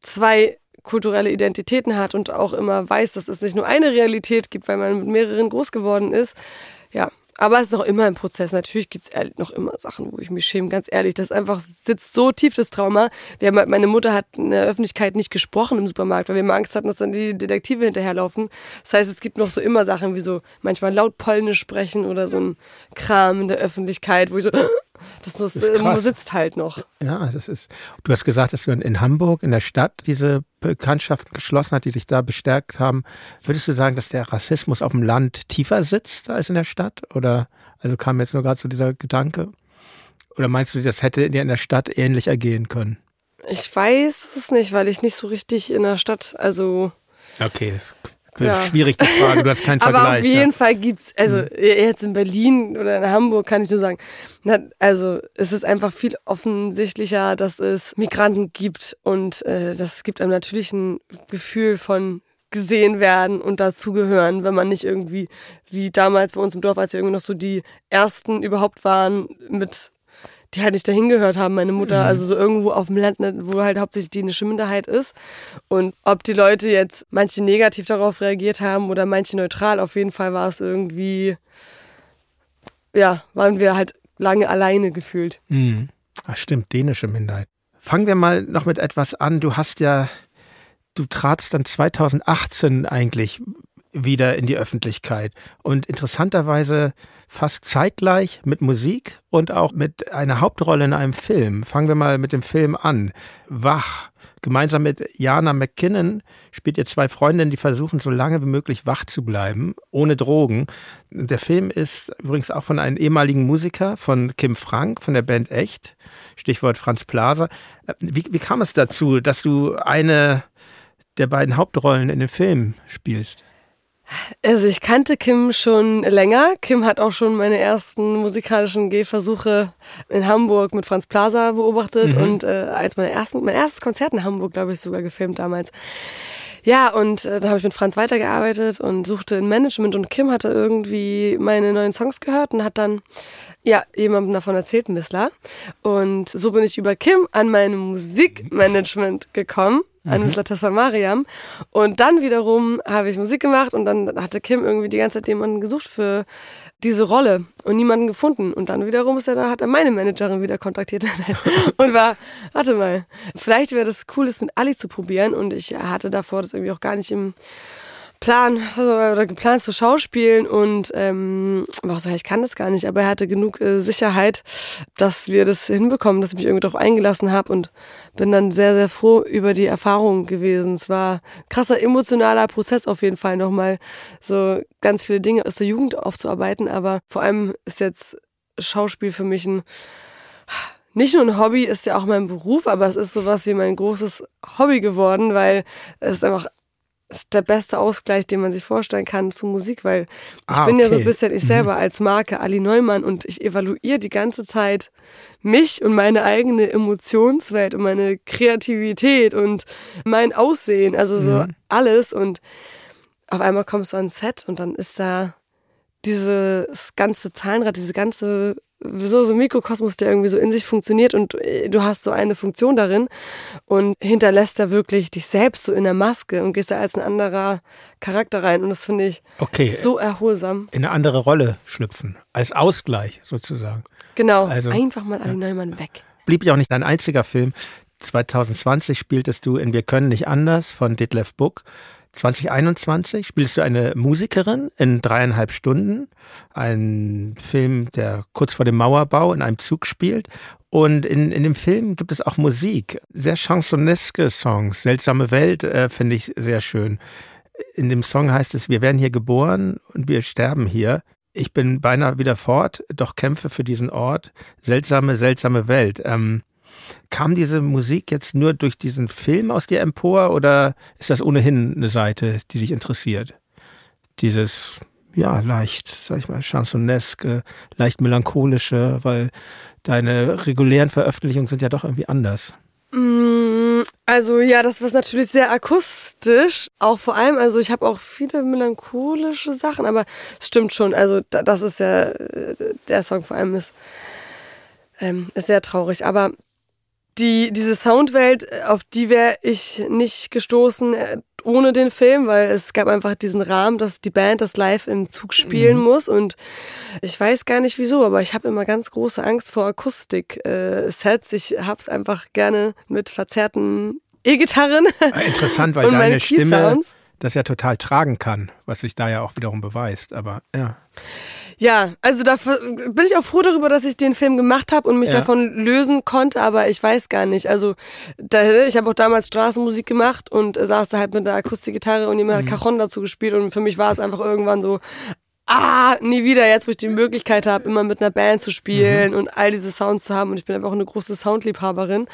zwei kulturelle Identitäten hat und auch immer weiß, dass es nicht nur eine Realität gibt, weil man mit mehreren groß geworden ist. Aber es ist noch immer ein Prozess. Natürlich gibt es noch immer Sachen, wo ich mich schäme. Ganz ehrlich, das einfach sitzt so tief, das Trauma. Wir haben, meine Mutter hat in der Öffentlichkeit nicht gesprochen im Supermarkt, weil wir immer Angst hatten, dass dann die Detektive hinterherlaufen. Das heißt, es gibt noch so immer Sachen wie so manchmal laut Polnisch sprechen oder so ein Kram in der Öffentlichkeit, wo ich so das, das äh, sitzt halt noch. Ja, das ist. Du hast gesagt, dass du in Hamburg, in der Stadt, diese Bekanntschaften geschlossen hat, die dich da bestärkt haben. Würdest du sagen, dass der Rassismus auf dem Land tiefer sitzt als in der Stadt? Oder also kam jetzt nur gerade so dieser Gedanke? Oder meinst du, das hätte dir in der Stadt ähnlich ergehen können? Ich weiß es nicht, weil ich nicht so richtig in der Stadt, also. Okay, das ja. Schwierig die Frage, du hast keinen Aber Vergleich. auf jeden ja. Fall gibt's, also mhm. jetzt in Berlin oder in Hamburg kann ich nur sagen, also es ist einfach viel offensichtlicher, dass es Migranten gibt und äh, das gibt einem natürlich ein Gefühl von gesehen werden und dazugehören, wenn man nicht irgendwie, wie damals bei uns im Dorf, als wir irgendwie noch so die ersten überhaupt waren mit die halt nicht dahin gehört haben, meine Mutter. Mhm. Also so irgendwo auf dem Land, ne, wo halt hauptsächlich die eine Minderheit ist. Und ob die Leute jetzt manche negativ darauf reagiert haben oder manche neutral, auf jeden Fall war es irgendwie, ja, waren wir halt lange alleine gefühlt. Mhm. Ach stimmt, dänische Minderheit. Fangen wir mal noch mit etwas an. Du hast ja, du tratst dann 2018 eigentlich wieder in die Öffentlichkeit. Und interessanterweise fast zeitgleich mit Musik und auch mit einer Hauptrolle in einem Film. Fangen wir mal mit dem Film an. Wach. Gemeinsam mit Jana McKinnon spielt ihr zwei Freundinnen, die versuchen, so lange wie möglich wach zu bleiben, ohne Drogen. Der Film ist übrigens auch von einem ehemaligen Musiker, von Kim Frank, von der Band Echt. Stichwort Franz Plaza. Wie, wie kam es dazu, dass du eine der beiden Hauptrollen in dem Film spielst? Also ich kannte Kim schon länger. Kim hat auch schon meine ersten musikalischen Gehversuche in Hamburg mit Franz Plaza beobachtet mhm. und äh, als meine ersten, mein erstes Konzert in Hamburg, glaube ich, sogar gefilmt damals. Ja, und äh, dann habe ich mit Franz weitergearbeitet und suchte in Management und Kim hatte irgendwie meine neuen Songs gehört und hat dann ja jemandem davon erzählt, Missler. Und so bin ich über Kim an mein Musikmanagement gekommen an mhm. Tessa Mariam. Und dann wiederum habe ich Musik gemacht und dann hatte Kim irgendwie die ganze Zeit jemanden gesucht für diese Rolle und niemanden gefunden. Und dann wiederum ist er da, hat er meine Managerin wieder kontaktiert und war, warte mal, vielleicht wäre das cool, das mit Ali zu probieren. Und ich hatte davor das irgendwie auch gar nicht im Plan oder geplant zu schauspielen und ähm, war so, ich kann das gar nicht, aber er hatte genug äh, Sicherheit, dass wir das hinbekommen, dass ich mich irgendwie darauf eingelassen habe und bin dann sehr, sehr froh über die Erfahrung gewesen. Es war ein krasser emotionaler Prozess auf jeden Fall nochmal, so ganz viele Dinge aus der Jugend aufzuarbeiten, aber vor allem ist jetzt Schauspiel für mich ein nicht nur ein Hobby, ist ja auch mein Beruf, aber es ist sowas wie mein großes Hobby geworden, weil es einfach ist der beste Ausgleich, den man sich vorstellen kann zu Musik, weil ich ah, bin okay. ja so ein bisschen ich selber mhm. als Marke Ali Neumann und ich evaluiere die ganze Zeit mich und meine eigene Emotionswelt und meine Kreativität und mein Aussehen, also so mhm. alles und auf einmal kommst du ans Set und dann ist da dieses ganze Zahlenrad, diese ganze so, so ein Mikrokosmos, der irgendwie so in sich funktioniert und äh, du hast so eine Funktion darin und hinterlässt da wirklich dich selbst so in der Maske und gehst da als ein anderer Charakter rein und das finde ich okay. so erholsam. In eine andere Rolle schlüpfen, als Ausgleich sozusagen. Genau, also, einfach mal Ali ja. Neumann weg. Blieb ja auch nicht dein einziger Film. 2020 spieltest du in Wir können nicht anders von Detlef Buck. 2021 spielst du eine Musikerin in dreieinhalb Stunden. Ein Film, der kurz vor dem Mauerbau in einem Zug spielt. Und in, in dem Film gibt es auch Musik. Sehr chansoneske Songs. Seltsame Welt äh, finde ich sehr schön. In dem Song heißt es, wir werden hier geboren und wir sterben hier. Ich bin beinahe wieder fort, doch kämpfe für diesen Ort. Seltsame, seltsame Welt. Ähm, Kam diese Musik jetzt nur durch diesen Film aus dir empor oder ist das ohnehin eine Seite, die dich interessiert? Dieses, ja, leicht, sag ich mal, chansoneske, leicht melancholische, weil deine regulären Veröffentlichungen sind ja doch irgendwie anders. Mm, also ja, das war natürlich sehr akustisch, auch vor allem, also ich habe auch viele melancholische Sachen, aber es stimmt schon, also das ist ja, äh, der Song vor allem ist, ähm, ist sehr traurig, aber die, diese Soundwelt, äh, auf die wäre ich nicht gestoßen äh, ohne den Film, weil es gab einfach diesen Rahmen, dass die Band das live im Zug spielen mhm. muss und ich weiß gar nicht wieso, aber ich habe immer ganz große Angst vor Akustik-Sets. ich habe es einfach gerne mit verzerrten E-Gitarren. Ah, interessant, weil deine Stimme das ja total tragen kann, was sich da ja auch wiederum beweist, aber ja. Ja, also da bin ich auch froh darüber, dass ich den Film gemacht habe und mich ja. davon lösen konnte, aber ich weiß gar nicht. Also da, ich habe auch damals Straßenmusik gemacht und saß da halt mit der Akustikgitarre und jemand mhm. hat Cajon dazu gespielt und für mich war es einfach irgendwann so, ah, nie wieder, jetzt wo ich die Möglichkeit habe, immer mit einer Band zu spielen mhm. und all diese Sounds zu haben und ich bin einfach auch eine große Soundliebhaberin.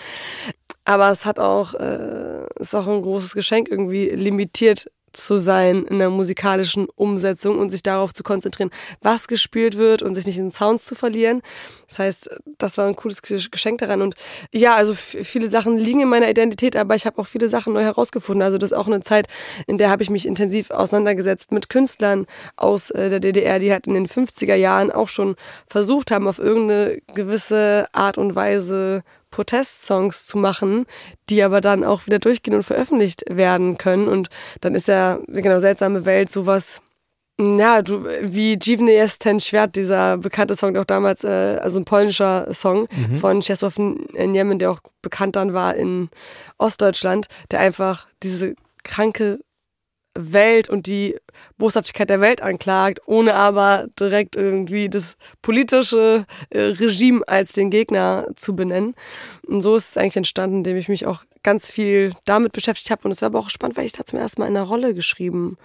Aber es hat auch, äh, ist auch ein großes Geschenk irgendwie limitiert zu sein in der musikalischen Umsetzung und sich darauf zu konzentrieren, was gespielt wird und sich nicht in Sounds zu verlieren. Das heißt, das war ein cooles Geschenk daran. Und ja, also viele Sachen liegen in meiner Identität, aber ich habe auch viele Sachen neu herausgefunden. Also das ist auch eine Zeit, in der habe ich mich intensiv auseinandergesetzt mit Künstlern aus äh, der DDR, die halt in den 50er Jahren auch schon versucht haben, auf irgendeine gewisse Art und Weise Protestsongs zu machen, die aber dann auch wieder durchgehen und veröffentlicht werden können. Und dann ist ja, genau, seltsame Welt sowas, ja, du, wie Dziwny jest ten Schwert, dieser bekannte Song, der auch damals, äh, also ein polnischer Song mhm. von Czesław Niemen, der auch bekannt dann war in Ostdeutschland, der einfach diese kranke Welt und die Boshaftigkeit der Welt anklagt, ohne aber direkt irgendwie das politische äh, Regime als den Gegner zu benennen. Und so ist es eigentlich entstanden, indem ich mich auch ganz viel damit beschäftigt habe. Und es war aber auch spannend, weil ich da zum ersten Mal in einer Rolle geschrieben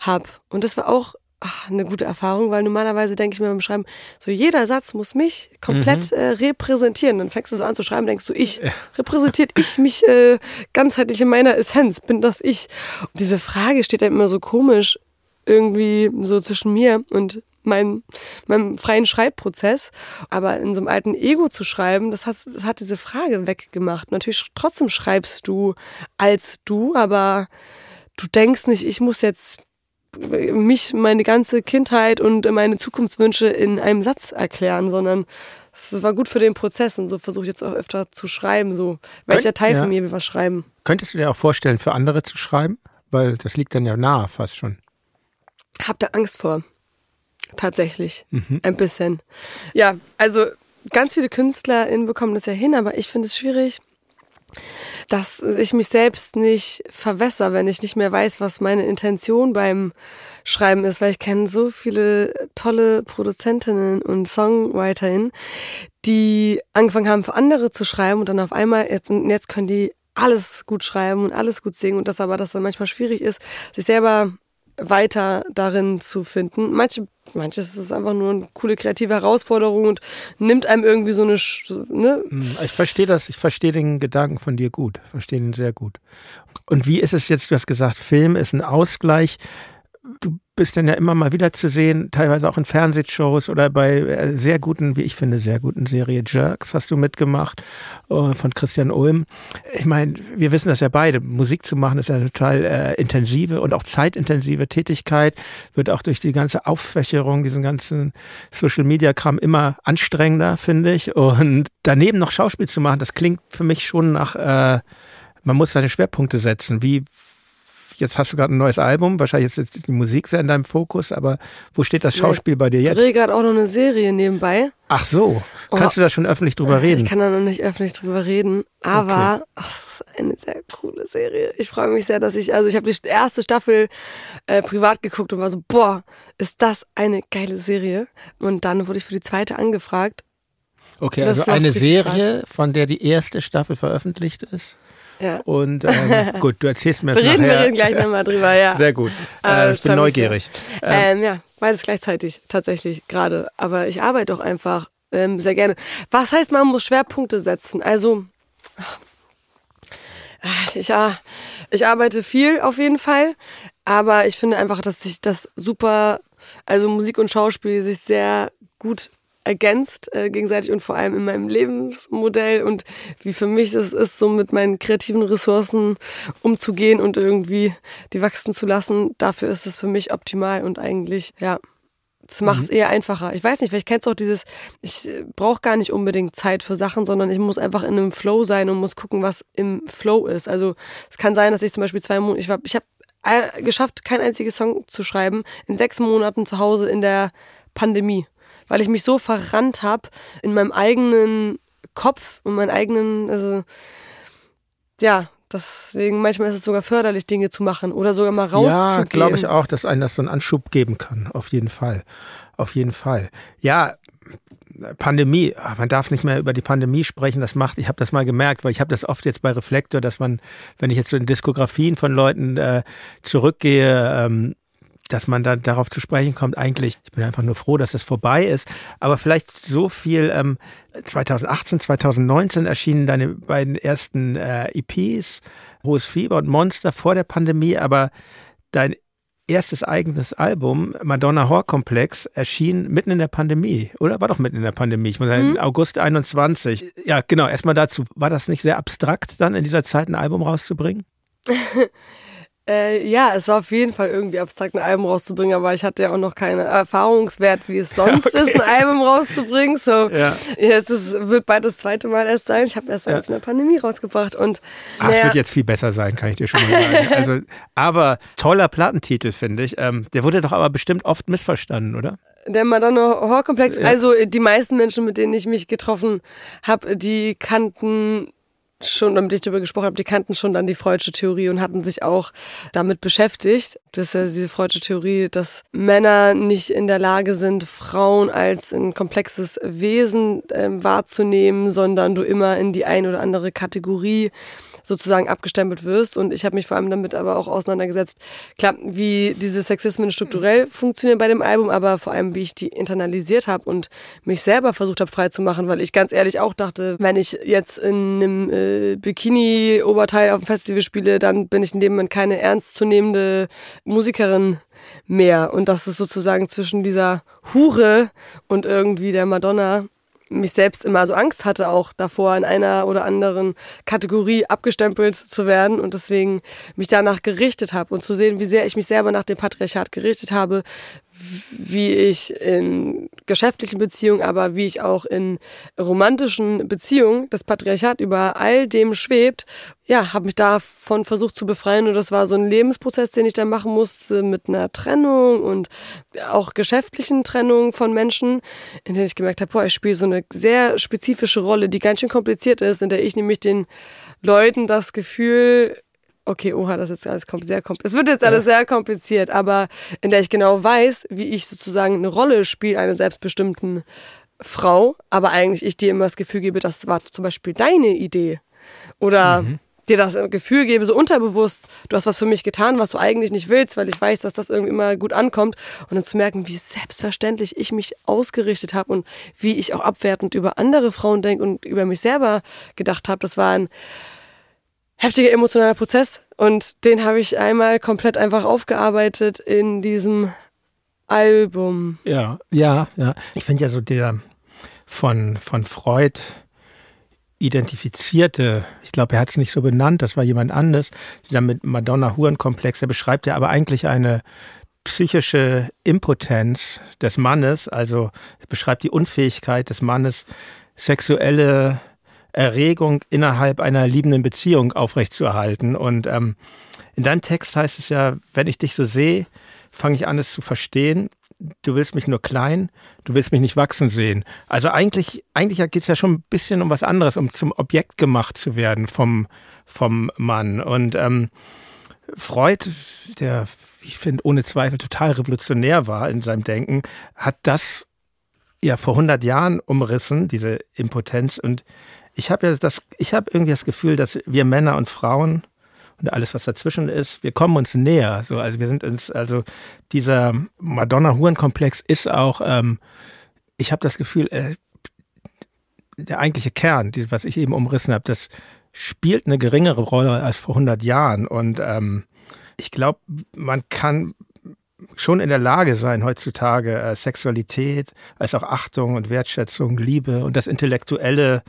habe. Und das war auch ach, eine gute Erfahrung, weil normalerweise denke ich mir beim Schreiben, so jeder Satz muss mich komplett mhm. äh, repräsentieren. Dann fängst du so an zu schreiben, denkst du, ich, ja. repräsentiert ich mich äh, ganzheitlich in meiner Essenz, bin das ich? Und diese Frage steht dann immer so komisch irgendwie so zwischen mir und mein, meinem freien Schreibprozess. Aber in so einem alten Ego zu schreiben, das hat, das hat diese Frage weggemacht. Natürlich trotzdem schreibst du als du, aber du denkst nicht, ich muss jetzt mich, meine ganze Kindheit und meine Zukunftswünsche in einem Satz erklären, sondern es war gut für den Prozess und so versuche ich jetzt auch öfter zu schreiben. So, welcher Teil ja. von mir will was schreiben? Könntest du dir auch vorstellen, für andere zu schreiben? Weil das liegt dann ja nahe fast schon. Hab da Angst vor. Tatsächlich. Mhm. Ein bisschen. Ja, also ganz viele KünstlerInnen bekommen das ja hin, aber ich finde es schwierig, dass ich mich selbst nicht verwässer, wenn ich nicht mehr weiß, was meine Intention beim Schreiben ist, weil ich kenne so viele tolle Produzentinnen und Songwriterinnen, die angefangen haben, für andere zu schreiben und dann auf einmal jetzt, jetzt können die alles gut schreiben und alles gut singen und das aber, dass dann manchmal schwierig ist, sich selber weiter darin zu finden. Manche, manches ist einfach nur eine coole kreative Herausforderung und nimmt einem irgendwie so eine. Ne? Hm, ich verstehe das, ich verstehe den Gedanken von dir gut, verstehe ihn sehr gut. Und wie ist es jetzt, du hast gesagt, Film ist ein Ausgleich. Du bist dann ja immer mal wieder zu sehen, teilweise auch in Fernsehshows oder bei äh, sehr guten, wie ich finde, sehr guten Serie Jerks hast du mitgemacht äh, von Christian Ulm. Ich meine, wir wissen das ja beide. Musik zu machen ist ja eine total äh, intensive und auch zeitintensive Tätigkeit, wird auch durch die ganze Auffächerung, diesen ganzen Social Media Kram immer anstrengender, finde ich. Und daneben noch Schauspiel zu machen, das klingt für mich schon nach, äh, man muss seine Schwerpunkte setzen. Wie Jetzt hast du gerade ein neues Album, wahrscheinlich ist jetzt die Musik sehr in deinem Fokus, aber wo steht das Schauspiel bei dir jetzt? Ich drehe gerade auch noch eine Serie nebenbei. Ach so, kannst oh. du da schon öffentlich drüber reden? Ich kann da noch nicht öffentlich drüber reden, aber okay. ach, das ist eine sehr coole Serie. Ich freue mich sehr, dass ich, also ich habe die erste Staffel äh, privat geguckt und war so, boah, ist das eine geile Serie. Und dann wurde ich für die zweite angefragt. Okay, also eine Serie, Spaß. von der die erste Staffel veröffentlicht ist? Ja. Und ähm, gut, du erzählst mir das reden, nachher. Wir reden gleich nochmal drüber, ja. Sehr gut. Äh, ich bin neugierig. Ähm, ähm, ja, beides gleichzeitig tatsächlich gerade. Aber ich arbeite auch einfach ähm, sehr gerne. Was heißt, man muss Schwerpunkte setzen? Also, ich, ja, ich arbeite viel auf jeden Fall. Aber ich finde einfach, dass sich das super, also Musik und Schauspiel sich sehr gut ergänzt äh, gegenseitig und vor allem in meinem Lebensmodell und wie für mich es ist, so mit meinen kreativen Ressourcen umzugehen und irgendwie die wachsen zu lassen. Dafür ist es für mich optimal und eigentlich, ja, es macht es mhm. eher einfacher. Ich weiß nicht, vielleicht kennst du auch dieses, ich brauche gar nicht unbedingt Zeit für Sachen, sondern ich muss einfach in einem Flow sein und muss gucken, was im Flow ist. Also es kann sein, dass ich zum Beispiel zwei Monate, ich, ich habe geschafft, kein einziges Song zu schreiben, in sechs Monaten zu Hause in der Pandemie weil ich mich so verrannt habe in meinem eigenen Kopf und meinen eigenen, also ja, deswegen manchmal ist es sogar förderlich, Dinge zu machen oder sogar mal rauszugehen. Ja, glaube ich auch, dass einem das so einen Anschub geben kann, auf jeden Fall. Auf jeden Fall. Ja, Pandemie, man darf nicht mehr über die Pandemie sprechen, das macht, ich habe das mal gemerkt, weil ich habe das oft jetzt bei Reflektor, dass man, wenn ich jetzt so in Diskografien von Leuten äh, zurückgehe, ähm, dass man da darauf zu sprechen kommt, eigentlich, ich bin einfach nur froh, dass es vorbei ist, aber vielleicht so viel, ähm, 2018, 2019 erschienen deine beiden ersten äh, EPs, Hohes Fieber und Monster vor der Pandemie, aber dein erstes eigenes Album, Madonna Horror Komplex, erschien mitten in der Pandemie, oder? War doch mitten in der Pandemie. Ich muss sagen, mhm. August 21. Ja, genau, erstmal dazu. War das nicht sehr abstrakt, dann in dieser Zeit ein Album rauszubringen? Äh, ja, es war auf jeden Fall irgendwie abstrakt, ein Album rauszubringen, aber ich hatte ja auch noch keinen Erfahrungswert, wie es sonst okay. ist, ein Album rauszubringen. So, ja. jetzt ist, wird bald das zweite Mal erst sein. Ich habe erst ja. eins in der Pandemie rausgebracht und. Ach, es wird jetzt viel besser sein, kann ich dir schon mal sagen. also, aber toller Plattentitel, finde ich. Ähm, der wurde doch aber bestimmt oft missverstanden, oder? Der Madonna Horror-Komplex, ja. also die meisten Menschen, mit denen ich mich getroffen habe, die kannten schon, damit ich darüber gesprochen habe, die kannten schon dann die Freudsche Theorie und hatten sich auch damit beschäftigt. Das ist ja diese Freudsche Theorie, dass Männer nicht in der Lage sind, Frauen als ein komplexes Wesen äh, wahrzunehmen, sondern du immer in die eine oder andere Kategorie sozusagen abgestempelt wirst. Und ich habe mich vor allem damit aber auch auseinandergesetzt, klar, wie diese Sexismen strukturell funktionieren bei dem Album, aber vor allem, wie ich die internalisiert habe und mich selber versucht habe frei zu machen, weil ich ganz ehrlich auch dachte, wenn ich jetzt in einem äh, Bikini-Oberteil auf dem Festival spiele, dann bin ich in dem Moment keine ernstzunehmende Musikerin mehr. Und das ist sozusagen zwischen dieser Hure und irgendwie der Madonna mich selbst immer so Angst hatte, auch davor in einer oder anderen Kategorie abgestempelt zu werden und deswegen mich danach gerichtet habe und zu sehen, wie sehr ich mich selber nach dem Patriarchat gerichtet habe, wie ich in geschäftlichen Beziehungen, aber wie ich auch in romantischen Beziehungen. Das Patriarchat über all dem schwebt, ja, habe mich davon versucht zu befreien. Und das war so ein Lebensprozess, den ich da machen musste mit einer Trennung und auch geschäftlichen Trennung von Menschen, in denen ich gemerkt habe, boah, ich spiele so eine sehr spezifische Rolle, die ganz schön kompliziert ist, in der ich nämlich den Leuten das Gefühl okay, oha, das ist jetzt alles sehr kompliziert. Es wird jetzt alles sehr kompliziert, aber in der ich genau weiß, wie ich sozusagen eine Rolle spiele, einer selbstbestimmten Frau, aber eigentlich ich dir immer das Gefühl gebe, das war zum Beispiel deine Idee. Oder mhm. dir das Gefühl gebe, so unterbewusst, du hast was für mich getan, was du eigentlich nicht willst, weil ich weiß, dass das irgendwie immer gut ankommt. Und dann zu merken, wie selbstverständlich ich mich ausgerichtet habe und wie ich auch abwertend über andere Frauen denke und über mich selber gedacht habe, das war ein heftiger emotionaler Prozess und den habe ich einmal komplett einfach aufgearbeitet in diesem Album. Ja, ja, ja. Ich finde ja so der von, von Freud identifizierte, ich glaube, er hat es nicht so benannt, das war jemand anderes, der mit Madonna-Huren-Komplex, er beschreibt ja aber eigentlich eine psychische Impotenz des Mannes, also beschreibt die Unfähigkeit des Mannes, sexuelle Erregung innerhalb einer liebenden Beziehung aufrechtzuerhalten. Und ähm, in deinem Text heißt es ja, wenn ich dich so sehe, fange ich an, es zu verstehen. Du willst mich nur klein, du willst mich nicht wachsen sehen. Also eigentlich, eigentlich geht es ja schon ein bisschen um was anderes, um zum Objekt gemacht zu werden vom, vom Mann. Und ähm, Freud, der, ich finde, ohne Zweifel total revolutionär war in seinem Denken, hat das ja vor 100 Jahren umrissen, diese Impotenz. Und ich habe ja das, ich habe irgendwie das Gefühl, dass wir Männer und Frauen und alles, was dazwischen ist, wir kommen uns näher. So, also wir sind uns, also dieser Madonna-Huren-Komplex ist auch, ähm, ich habe das Gefühl, äh, der eigentliche Kern, die, was ich eben umrissen habe, das spielt eine geringere Rolle als vor 100 Jahren. Und ähm, ich glaube, man kann schon in der Lage sein, heutzutage äh, Sexualität als auch Achtung und Wertschätzung, Liebe und das Intellektuelle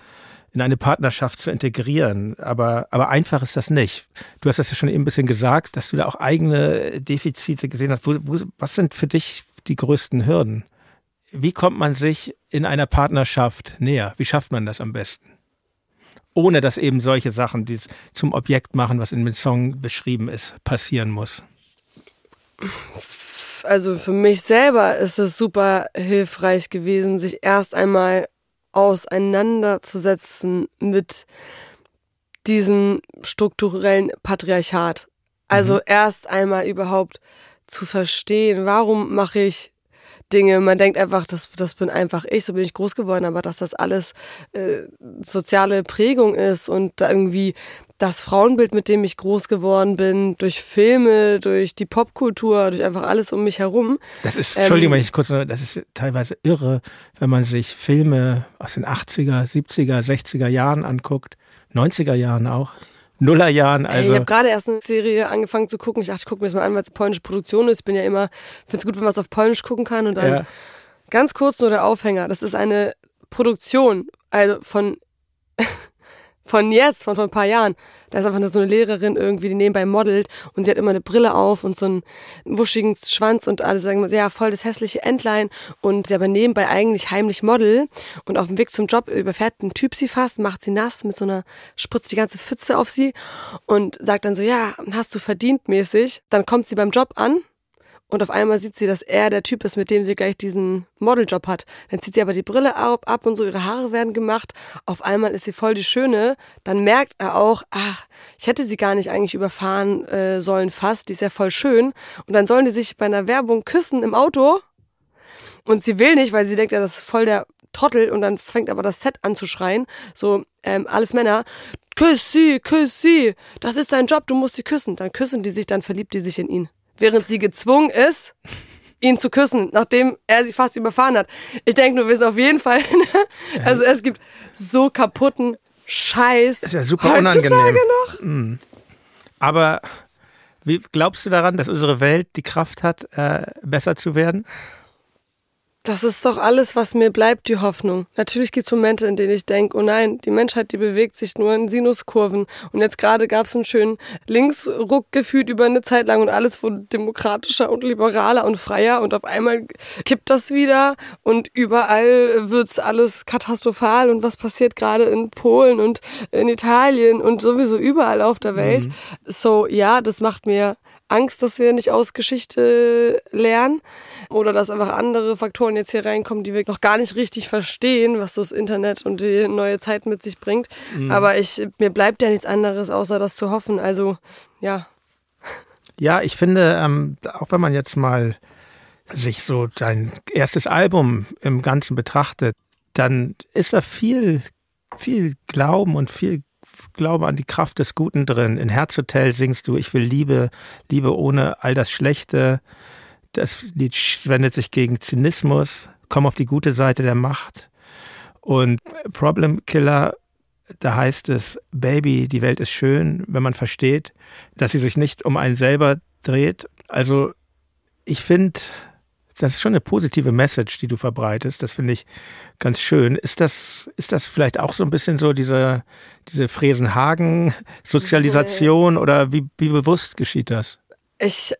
in eine Partnerschaft zu integrieren. Aber, aber einfach ist das nicht. Du hast das ja schon eben ein bisschen gesagt, dass du da auch eigene Defizite gesehen hast. Wo, wo, was sind für dich die größten Hürden? Wie kommt man sich in einer Partnerschaft näher? Wie schafft man das am besten? Ohne dass eben solche Sachen, die zum Objekt machen, was in dem Song beschrieben ist, passieren muss. Also für mich selber ist es super hilfreich gewesen, sich erst einmal auseinanderzusetzen mit diesem strukturellen Patriarchat. Also mhm. erst einmal überhaupt zu verstehen, warum mache ich Dinge. Man denkt einfach, das, das bin einfach ich, so bin ich groß geworden, aber dass das alles äh, soziale Prägung ist und da irgendwie das Frauenbild, mit dem ich groß geworden bin, durch Filme, durch die Popkultur, durch einfach alles um mich herum. Das ist, Entschuldigung, ähm, wenn ich kurz, das ist teilweise irre, wenn man sich Filme aus den 80er, 70er, 60er Jahren anguckt, 90er Jahren auch. Nullerjahren. Also ich habe gerade erst eine Serie angefangen zu gucken. Ich dachte, ich gucke mir das mal an, weil es eine polnische Produktion ist. Ich bin ja immer, finde es gut, wenn man es auf Polnisch gucken kann. Und dann ja. ganz kurz nur der Aufhänger. Das ist eine Produktion, also von von jetzt, von vor ein paar Jahren. Da ist einfach so eine Lehrerin irgendwie, die nebenbei modelt und sie hat immer eine Brille auf und so einen wuschigen Schwanz und alle sagen, ja, voll das hässliche Entlein und sie aber nebenbei eigentlich heimlich Model und auf dem Weg zum Job überfährt ein Typ sie fast, macht sie nass mit so einer, spritzt die ganze Pfütze auf sie und sagt dann so, ja, hast du verdient mäßig. Dann kommt sie beim Job an und auf einmal sieht sie, dass er der Typ ist, mit dem sie gleich diesen Modeljob hat. Dann zieht sie aber die Brille ab, ab und so, ihre Haare werden gemacht. Auf einmal ist sie voll die Schöne. Dann merkt er auch, ach, ich hätte sie gar nicht eigentlich überfahren äh, sollen fast. Die ist ja voll schön. Und dann sollen die sich bei einer Werbung küssen im Auto. Und sie will nicht, weil sie denkt, ja, das ist voll der Trottel. Und dann fängt aber das Set an zu schreien. So, ähm, alles Männer. Küss sie, küss sie. Das ist dein Job, du musst sie küssen. Dann küssen die sich, dann verliebt die sich in ihn während sie gezwungen ist, ihn zu küssen, nachdem er sie fast überfahren hat. Ich denke, du wirst auf jeden Fall, ne? also es gibt so kaputten Scheiß. Ist ja super unangenehm. Noch. Mhm. Aber wie glaubst du daran, dass unsere Welt die Kraft hat, äh, besser zu werden? Das ist doch alles, was mir bleibt, die Hoffnung. Natürlich gibt es Momente, in denen ich denke, oh nein, die Menschheit, die bewegt sich nur in Sinuskurven. Und jetzt gerade gab es einen schönen Linksruck gefühlt über eine Zeit lang und alles wurde demokratischer und liberaler und freier und auf einmal kippt das wieder und überall wird's alles katastrophal und was passiert gerade in Polen und in Italien und sowieso überall auf der Welt. Mhm. So, ja, das macht mir Angst, dass wir nicht aus Geschichte lernen oder dass einfach andere Faktoren jetzt hier reinkommen, die wir noch gar nicht richtig verstehen, was so das Internet und die neue Zeit mit sich bringt. Mhm. Aber ich, mir bleibt ja nichts anderes, außer das zu hoffen. Also, ja. Ja, ich finde, ähm, auch wenn man jetzt mal sich so sein erstes Album im Ganzen betrachtet, dann ist da viel, viel Glauben und viel Glaube an die Kraft des Guten drin. In Herzhotel singst du, ich will Liebe, Liebe ohne all das Schlechte. Das Lied wendet sich gegen Zynismus, komm auf die gute Seite der Macht. Und Problem Killer, da heißt es, Baby, die Welt ist schön, wenn man versteht, dass sie sich nicht um einen selber dreht. Also ich finde, das ist schon eine positive Message, die du verbreitest. Das finde ich ganz schön. Ist das, ist das vielleicht auch so ein bisschen so diese, diese Fresenhagen-Sozialisation oder wie, wie bewusst geschieht das? Ich,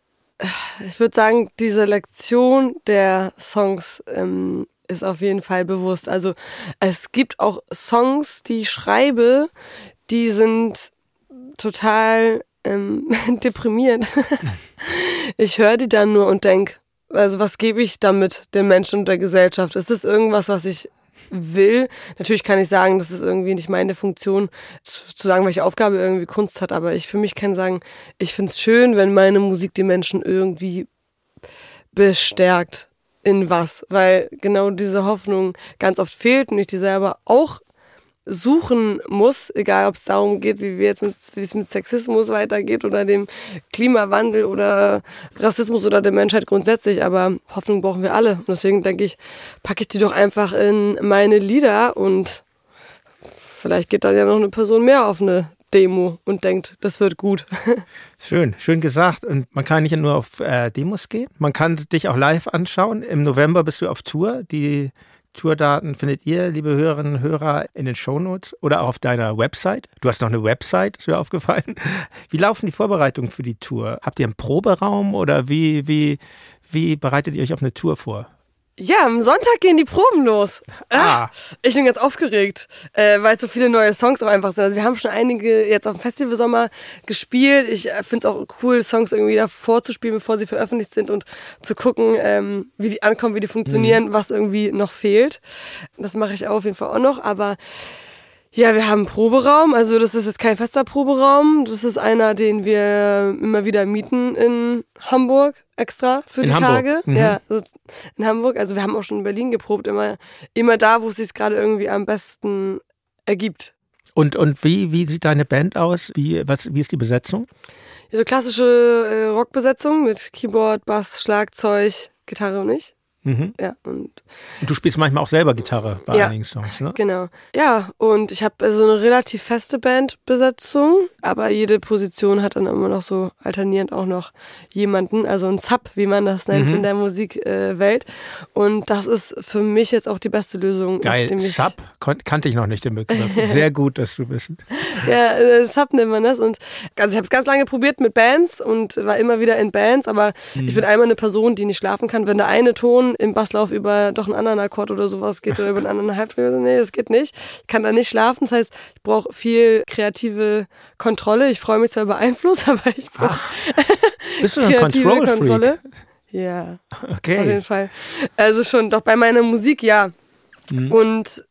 ich würde sagen, diese Lektion der Songs ähm, ist auf jeden Fall bewusst. Also es gibt auch Songs, die ich schreibe, die sind total ähm, deprimiert. ich höre die dann nur und denke, also was gebe ich damit den Menschen und der Gesellschaft? Ist das irgendwas, was ich will? Natürlich kann ich sagen, das ist irgendwie nicht meine Funktion, zu sagen, welche Aufgabe irgendwie Kunst hat, aber ich für mich kann sagen, ich finde es schön, wenn meine Musik die Menschen irgendwie bestärkt in was, weil genau diese Hoffnung ganz oft fehlt und ich die selber auch suchen muss, egal ob es darum geht, wie wir jetzt mit, wie es mit Sexismus weitergeht oder dem Klimawandel oder Rassismus oder der Menschheit grundsätzlich. Aber Hoffnung brauchen wir alle. Und deswegen denke ich, packe ich die doch einfach in meine Lieder und vielleicht geht dann ja noch eine Person mehr auf eine Demo und denkt, das wird gut. Schön, schön gesagt. Und man kann nicht nur auf äh, Demos gehen, man kann dich auch live anschauen. Im November bist du auf Tour. Die Tourdaten findet ihr, liebe Hörerinnen und Hörer, in den Shownotes oder auch auf deiner Website. Du hast noch eine Website, ist mir aufgefallen. Wie laufen die Vorbereitungen für die Tour? Habt ihr einen Proberaum oder wie, wie, wie bereitet ihr euch auf eine Tour vor? Ja, am Sonntag gehen die Proben los. Ah. Ich bin ganz aufgeregt, äh, weil so viele neue Songs auch einfach sind. Also wir haben schon einige jetzt auf dem Festivalsommer gespielt. Ich äh, finde es auch cool, Songs irgendwie davor zu spielen, bevor sie veröffentlicht sind und zu gucken, ähm, wie die ankommen, wie die funktionieren, mhm. was irgendwie noch fehlt. Das mache ich auf jeden Fall auch noch, aber ja, wir haben einen Proberaum, also das ist jetzt kein fester Proberaum. Das ist einer, den wir immer wieder mieten in Hamburg extra für in die Hamburg. Tage. Mhm. Ja, in Hamburg. Also wir haben auch schon in Berlin geprobt, immer, immer da, wo es sich gerade irgendwie am besten ergibt. Und, und wie, wie sieht deine Band aus? Wie, was, wie ist die Besetzung? Ja, so klassische äh, Rockbesetzung mit Keyboard, Bass, Schlagzeug, Gitarre und ich. Mhm. Ja, und, und, du spielst manchmal auch selber Gitarre bei ja, einigen Songs, ne? Genau. Ja, und ich habe so also eine relativ feste Bandbesetzung, aber jede Position hat dann immer noch so alternierend auch noch jemanden, also ein Sub, wie man das nennt mhm. in der Musikwelt. Und das ist für mich jetzt auch die beste Lösung. Geil, Sub kannte ich noch nicht den Begriff. Sehr gut, dass du bist. ja, äh, Sub nennt man das. Und also ich habe es ganz lange probiert mit Bands und war immer wieder in Bands, aber mhm. ich bin einmal eine Person, die nicht schlafen kann, wenn der eine Ton im Basslauf über doch einen anderen Akkord oder sowas geht oder über einen anderen Halbton. Nee, das geht nicht. Ich kann da nicht schlafen. Das heißt, ich brauche viel kreative Kontrolle. Ich freue mich zwar über Einfluss, aber ich brauche Bist du ein Control Kontrolle. Ja, okay. auf jeden Fall. Also schon, doch bei meiner Musik ja. Mhm. Und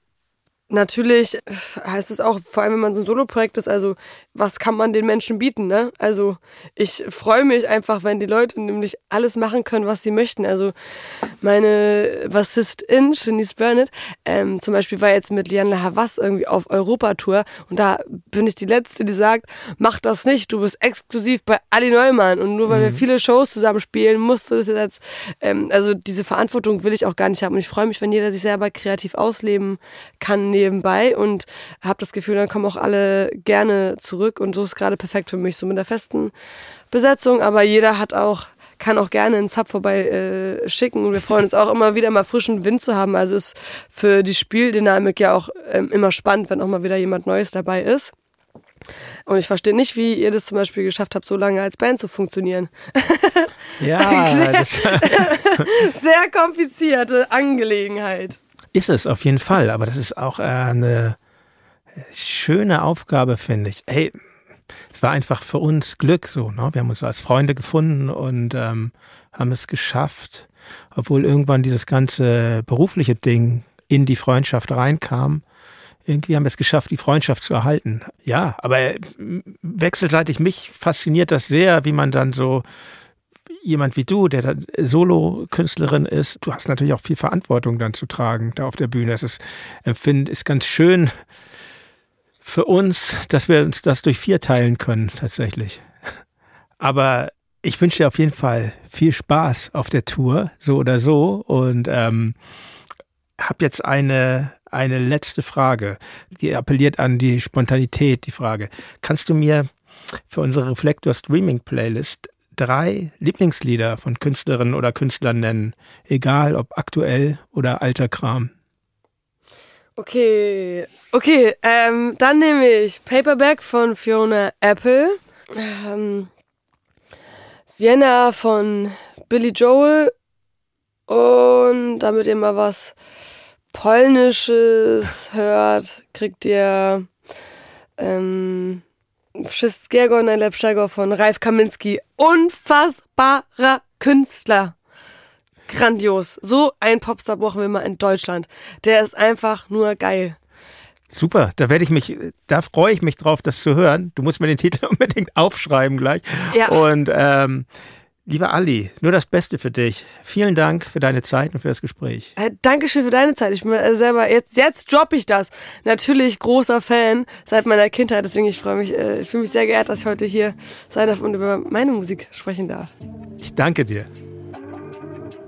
natürlich heißt es auch, vor allem wenn man so ein Soloprojekt ist, also was kann man den Menschen bieten, ne? Also ich freue mich einfach, wenn die Leute nämlich alles machen können, was sie möchten. Also meine Bassistin, Shanice Burnett, ähm, zum Beispiel war jetzt mit Liane Havas irgendwie auf Europatour und da bin ich die Letzte, die sagt, mach das nicht, du bist exklusiv bei Ali Neumann und nur weil mhm. wir viele Shows zusammen spielen, musst du das jetzt, ähm, also diese Verantwortung will ich auch gar nicht haben und ich freue mich, wenn jeder sich selber kreativ ausleben kann nebenbei und habe das Gefühl, dann kommen auch alle gerne zurück und so ist gerade perfekt für mich, so mit der festen Besetzung, aber jeder hat auch kann auch gerne einen Sub vorbei äh, schicken. Wir freuen uns auch immer wieder mal frischen Wind zu haben. Also ist für die Spieldynamik ja auch ähm, immer spannend, wenn auch mal wieder jemand Neues dabei ist. Und ich verstehe nicht, wie ihr das zum Beispiel geschafft habt, so lange als Band zu funktionieren. Ja, sehr, sehr komplizierte Angelegenheit. Ist es auf jeden Fall. Aber das ist auch äh, eine schöne Aufgabe, finde ich. Hey, es war einfach für uns Glück so. Ne? Wir haben uns als Freunde gefunden und ähm, haben es geschafft, obwohl irgendwann dieses ganze berufliche Ding in die Freundschaft reinkam. Irgendwie haben wir es geschafft, die Freundschaft zu erhalten. Ja, aber äh, wechselseitig mich fasziniert das sehr, wie man dann so jemand wie du, der Solo-Künstlerin ist, du hast natürlich auch viel Verantwortung dann zu tragen da auf der Bühne. Das ist, empfinde, ist ganz schön für uns, dass wir uns das durch vier teilen können, tatsächlich. Aber ich wünsche dir auf jeden Fall viel Spaß auf der Tour, so oder so. Und ähm, habe jetzt eine, eine letzte Frage, die appelliert an die Spontanität, die Frage. Kannst du mir für unsere Reflektor Streaming Playlist drei Lieblingslieder von Künstlerinnen oder Künstlern nennen, egal ob aktuell oder alter Kram? Okay, okay, ähm, dann nehme ich Paperback von Fiona Apple, ähm, Vienna von Billy Joel und damit ihr mal was Polnisches hört, kriegt ihr ähm, Wszystkiego Najlepszego von Ralf Kaminski. Unfassbarer Künstler. Grandios. So ein Popstar brauchen wir mal in Deutschland. Der ist einfach nur geil. Super, da werde ich mich, da freue ich mich drauf, das zu hören. Du musst mir den Titel unbedingt aufschreiben gleich. Ja. Und ähm, lieber Ali, nur das Beste für dich. Vielen Dank für deine Zeit und für das Gespräch. Äh, Dankeschön für deine Zeit. Ich bin äh, selber, jetzt, jetzt droppe ich das. Natürlich großer Fan seit meiner Kindheit. Deswegen, ich freue mich, äh, ich fühle mich sehr geehrt, dass ich heute hier sein darf und über meine Musik sprechen darf. Ich danke dir.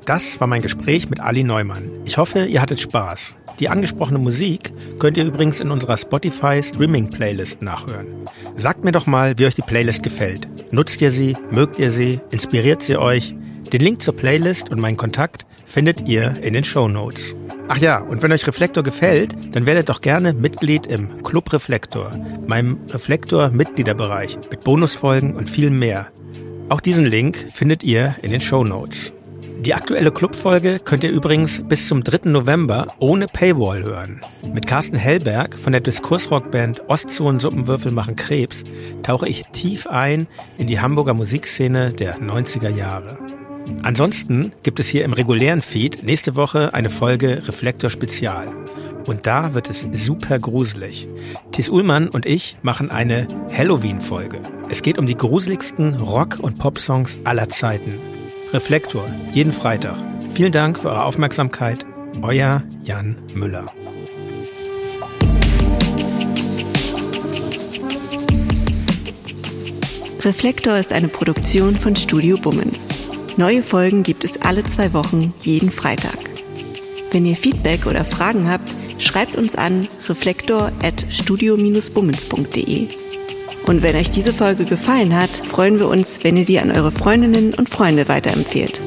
Das war mein Gespräch mit Ali Neumann. Ich hoffe, ihr hattet Spaß. Die angesprochene Musik könnt ihr übrigens in unserer Spotify Streaming Playlist nachhören. Sagt mir doch mal, wie euch die Playlist gefällt. Nutzt ihr sie? Mögt ihr sie? Inspiriert sie euch? Den Link zur Playlist und meinen Kontakt findet ihr in den Show Notes. Ach ja, und wenn euch Reflektor gefällt, dann werdet doch gerne Mitglied im Club Reflektor, meinem Reflektor-Mitgliederbereich mit Bonusfolgen und viel mehr. Auch diesen Link findet ihr in den Show Notes. Die aktuelle Clubfolge könnt ihr übrigens bis zum 3. November ohne Paywall hören. Mit Carsten Hellberg von der Diskursrockband Ostzonen Suppenwürfel machen Krebs tauche ich tief ein in die Hamburger Musikszene der 90er Jahre. Ansonsten gibt es hier im regulären Feed nächste Woche eine Folge Reflektor Spezial. Und da wird es super gruselig. Thies Ullmann und ich machen eine Halloween-Folge. Es geht um die gruseligsten Rock- und Pop-Songs aller Zeiten. Reflektor, jeden Freitag. Vielen Dank für eure Aufmerksamkeit. Euer Jan Müller. Reflektor ist eine Produktion von Studio Bummens. Neue Folgen gibt es alle zwei Wochen, jeden Freitag. Wenn ihr Feedback oder Fragen habt, schreibt uns an reflektor.studio-bummens.de. Und wenn euch diese Folge gefallen hat, freuen wir uns, wenn ihr sie an eure Freundinnen und Freunde weiterempfehlt.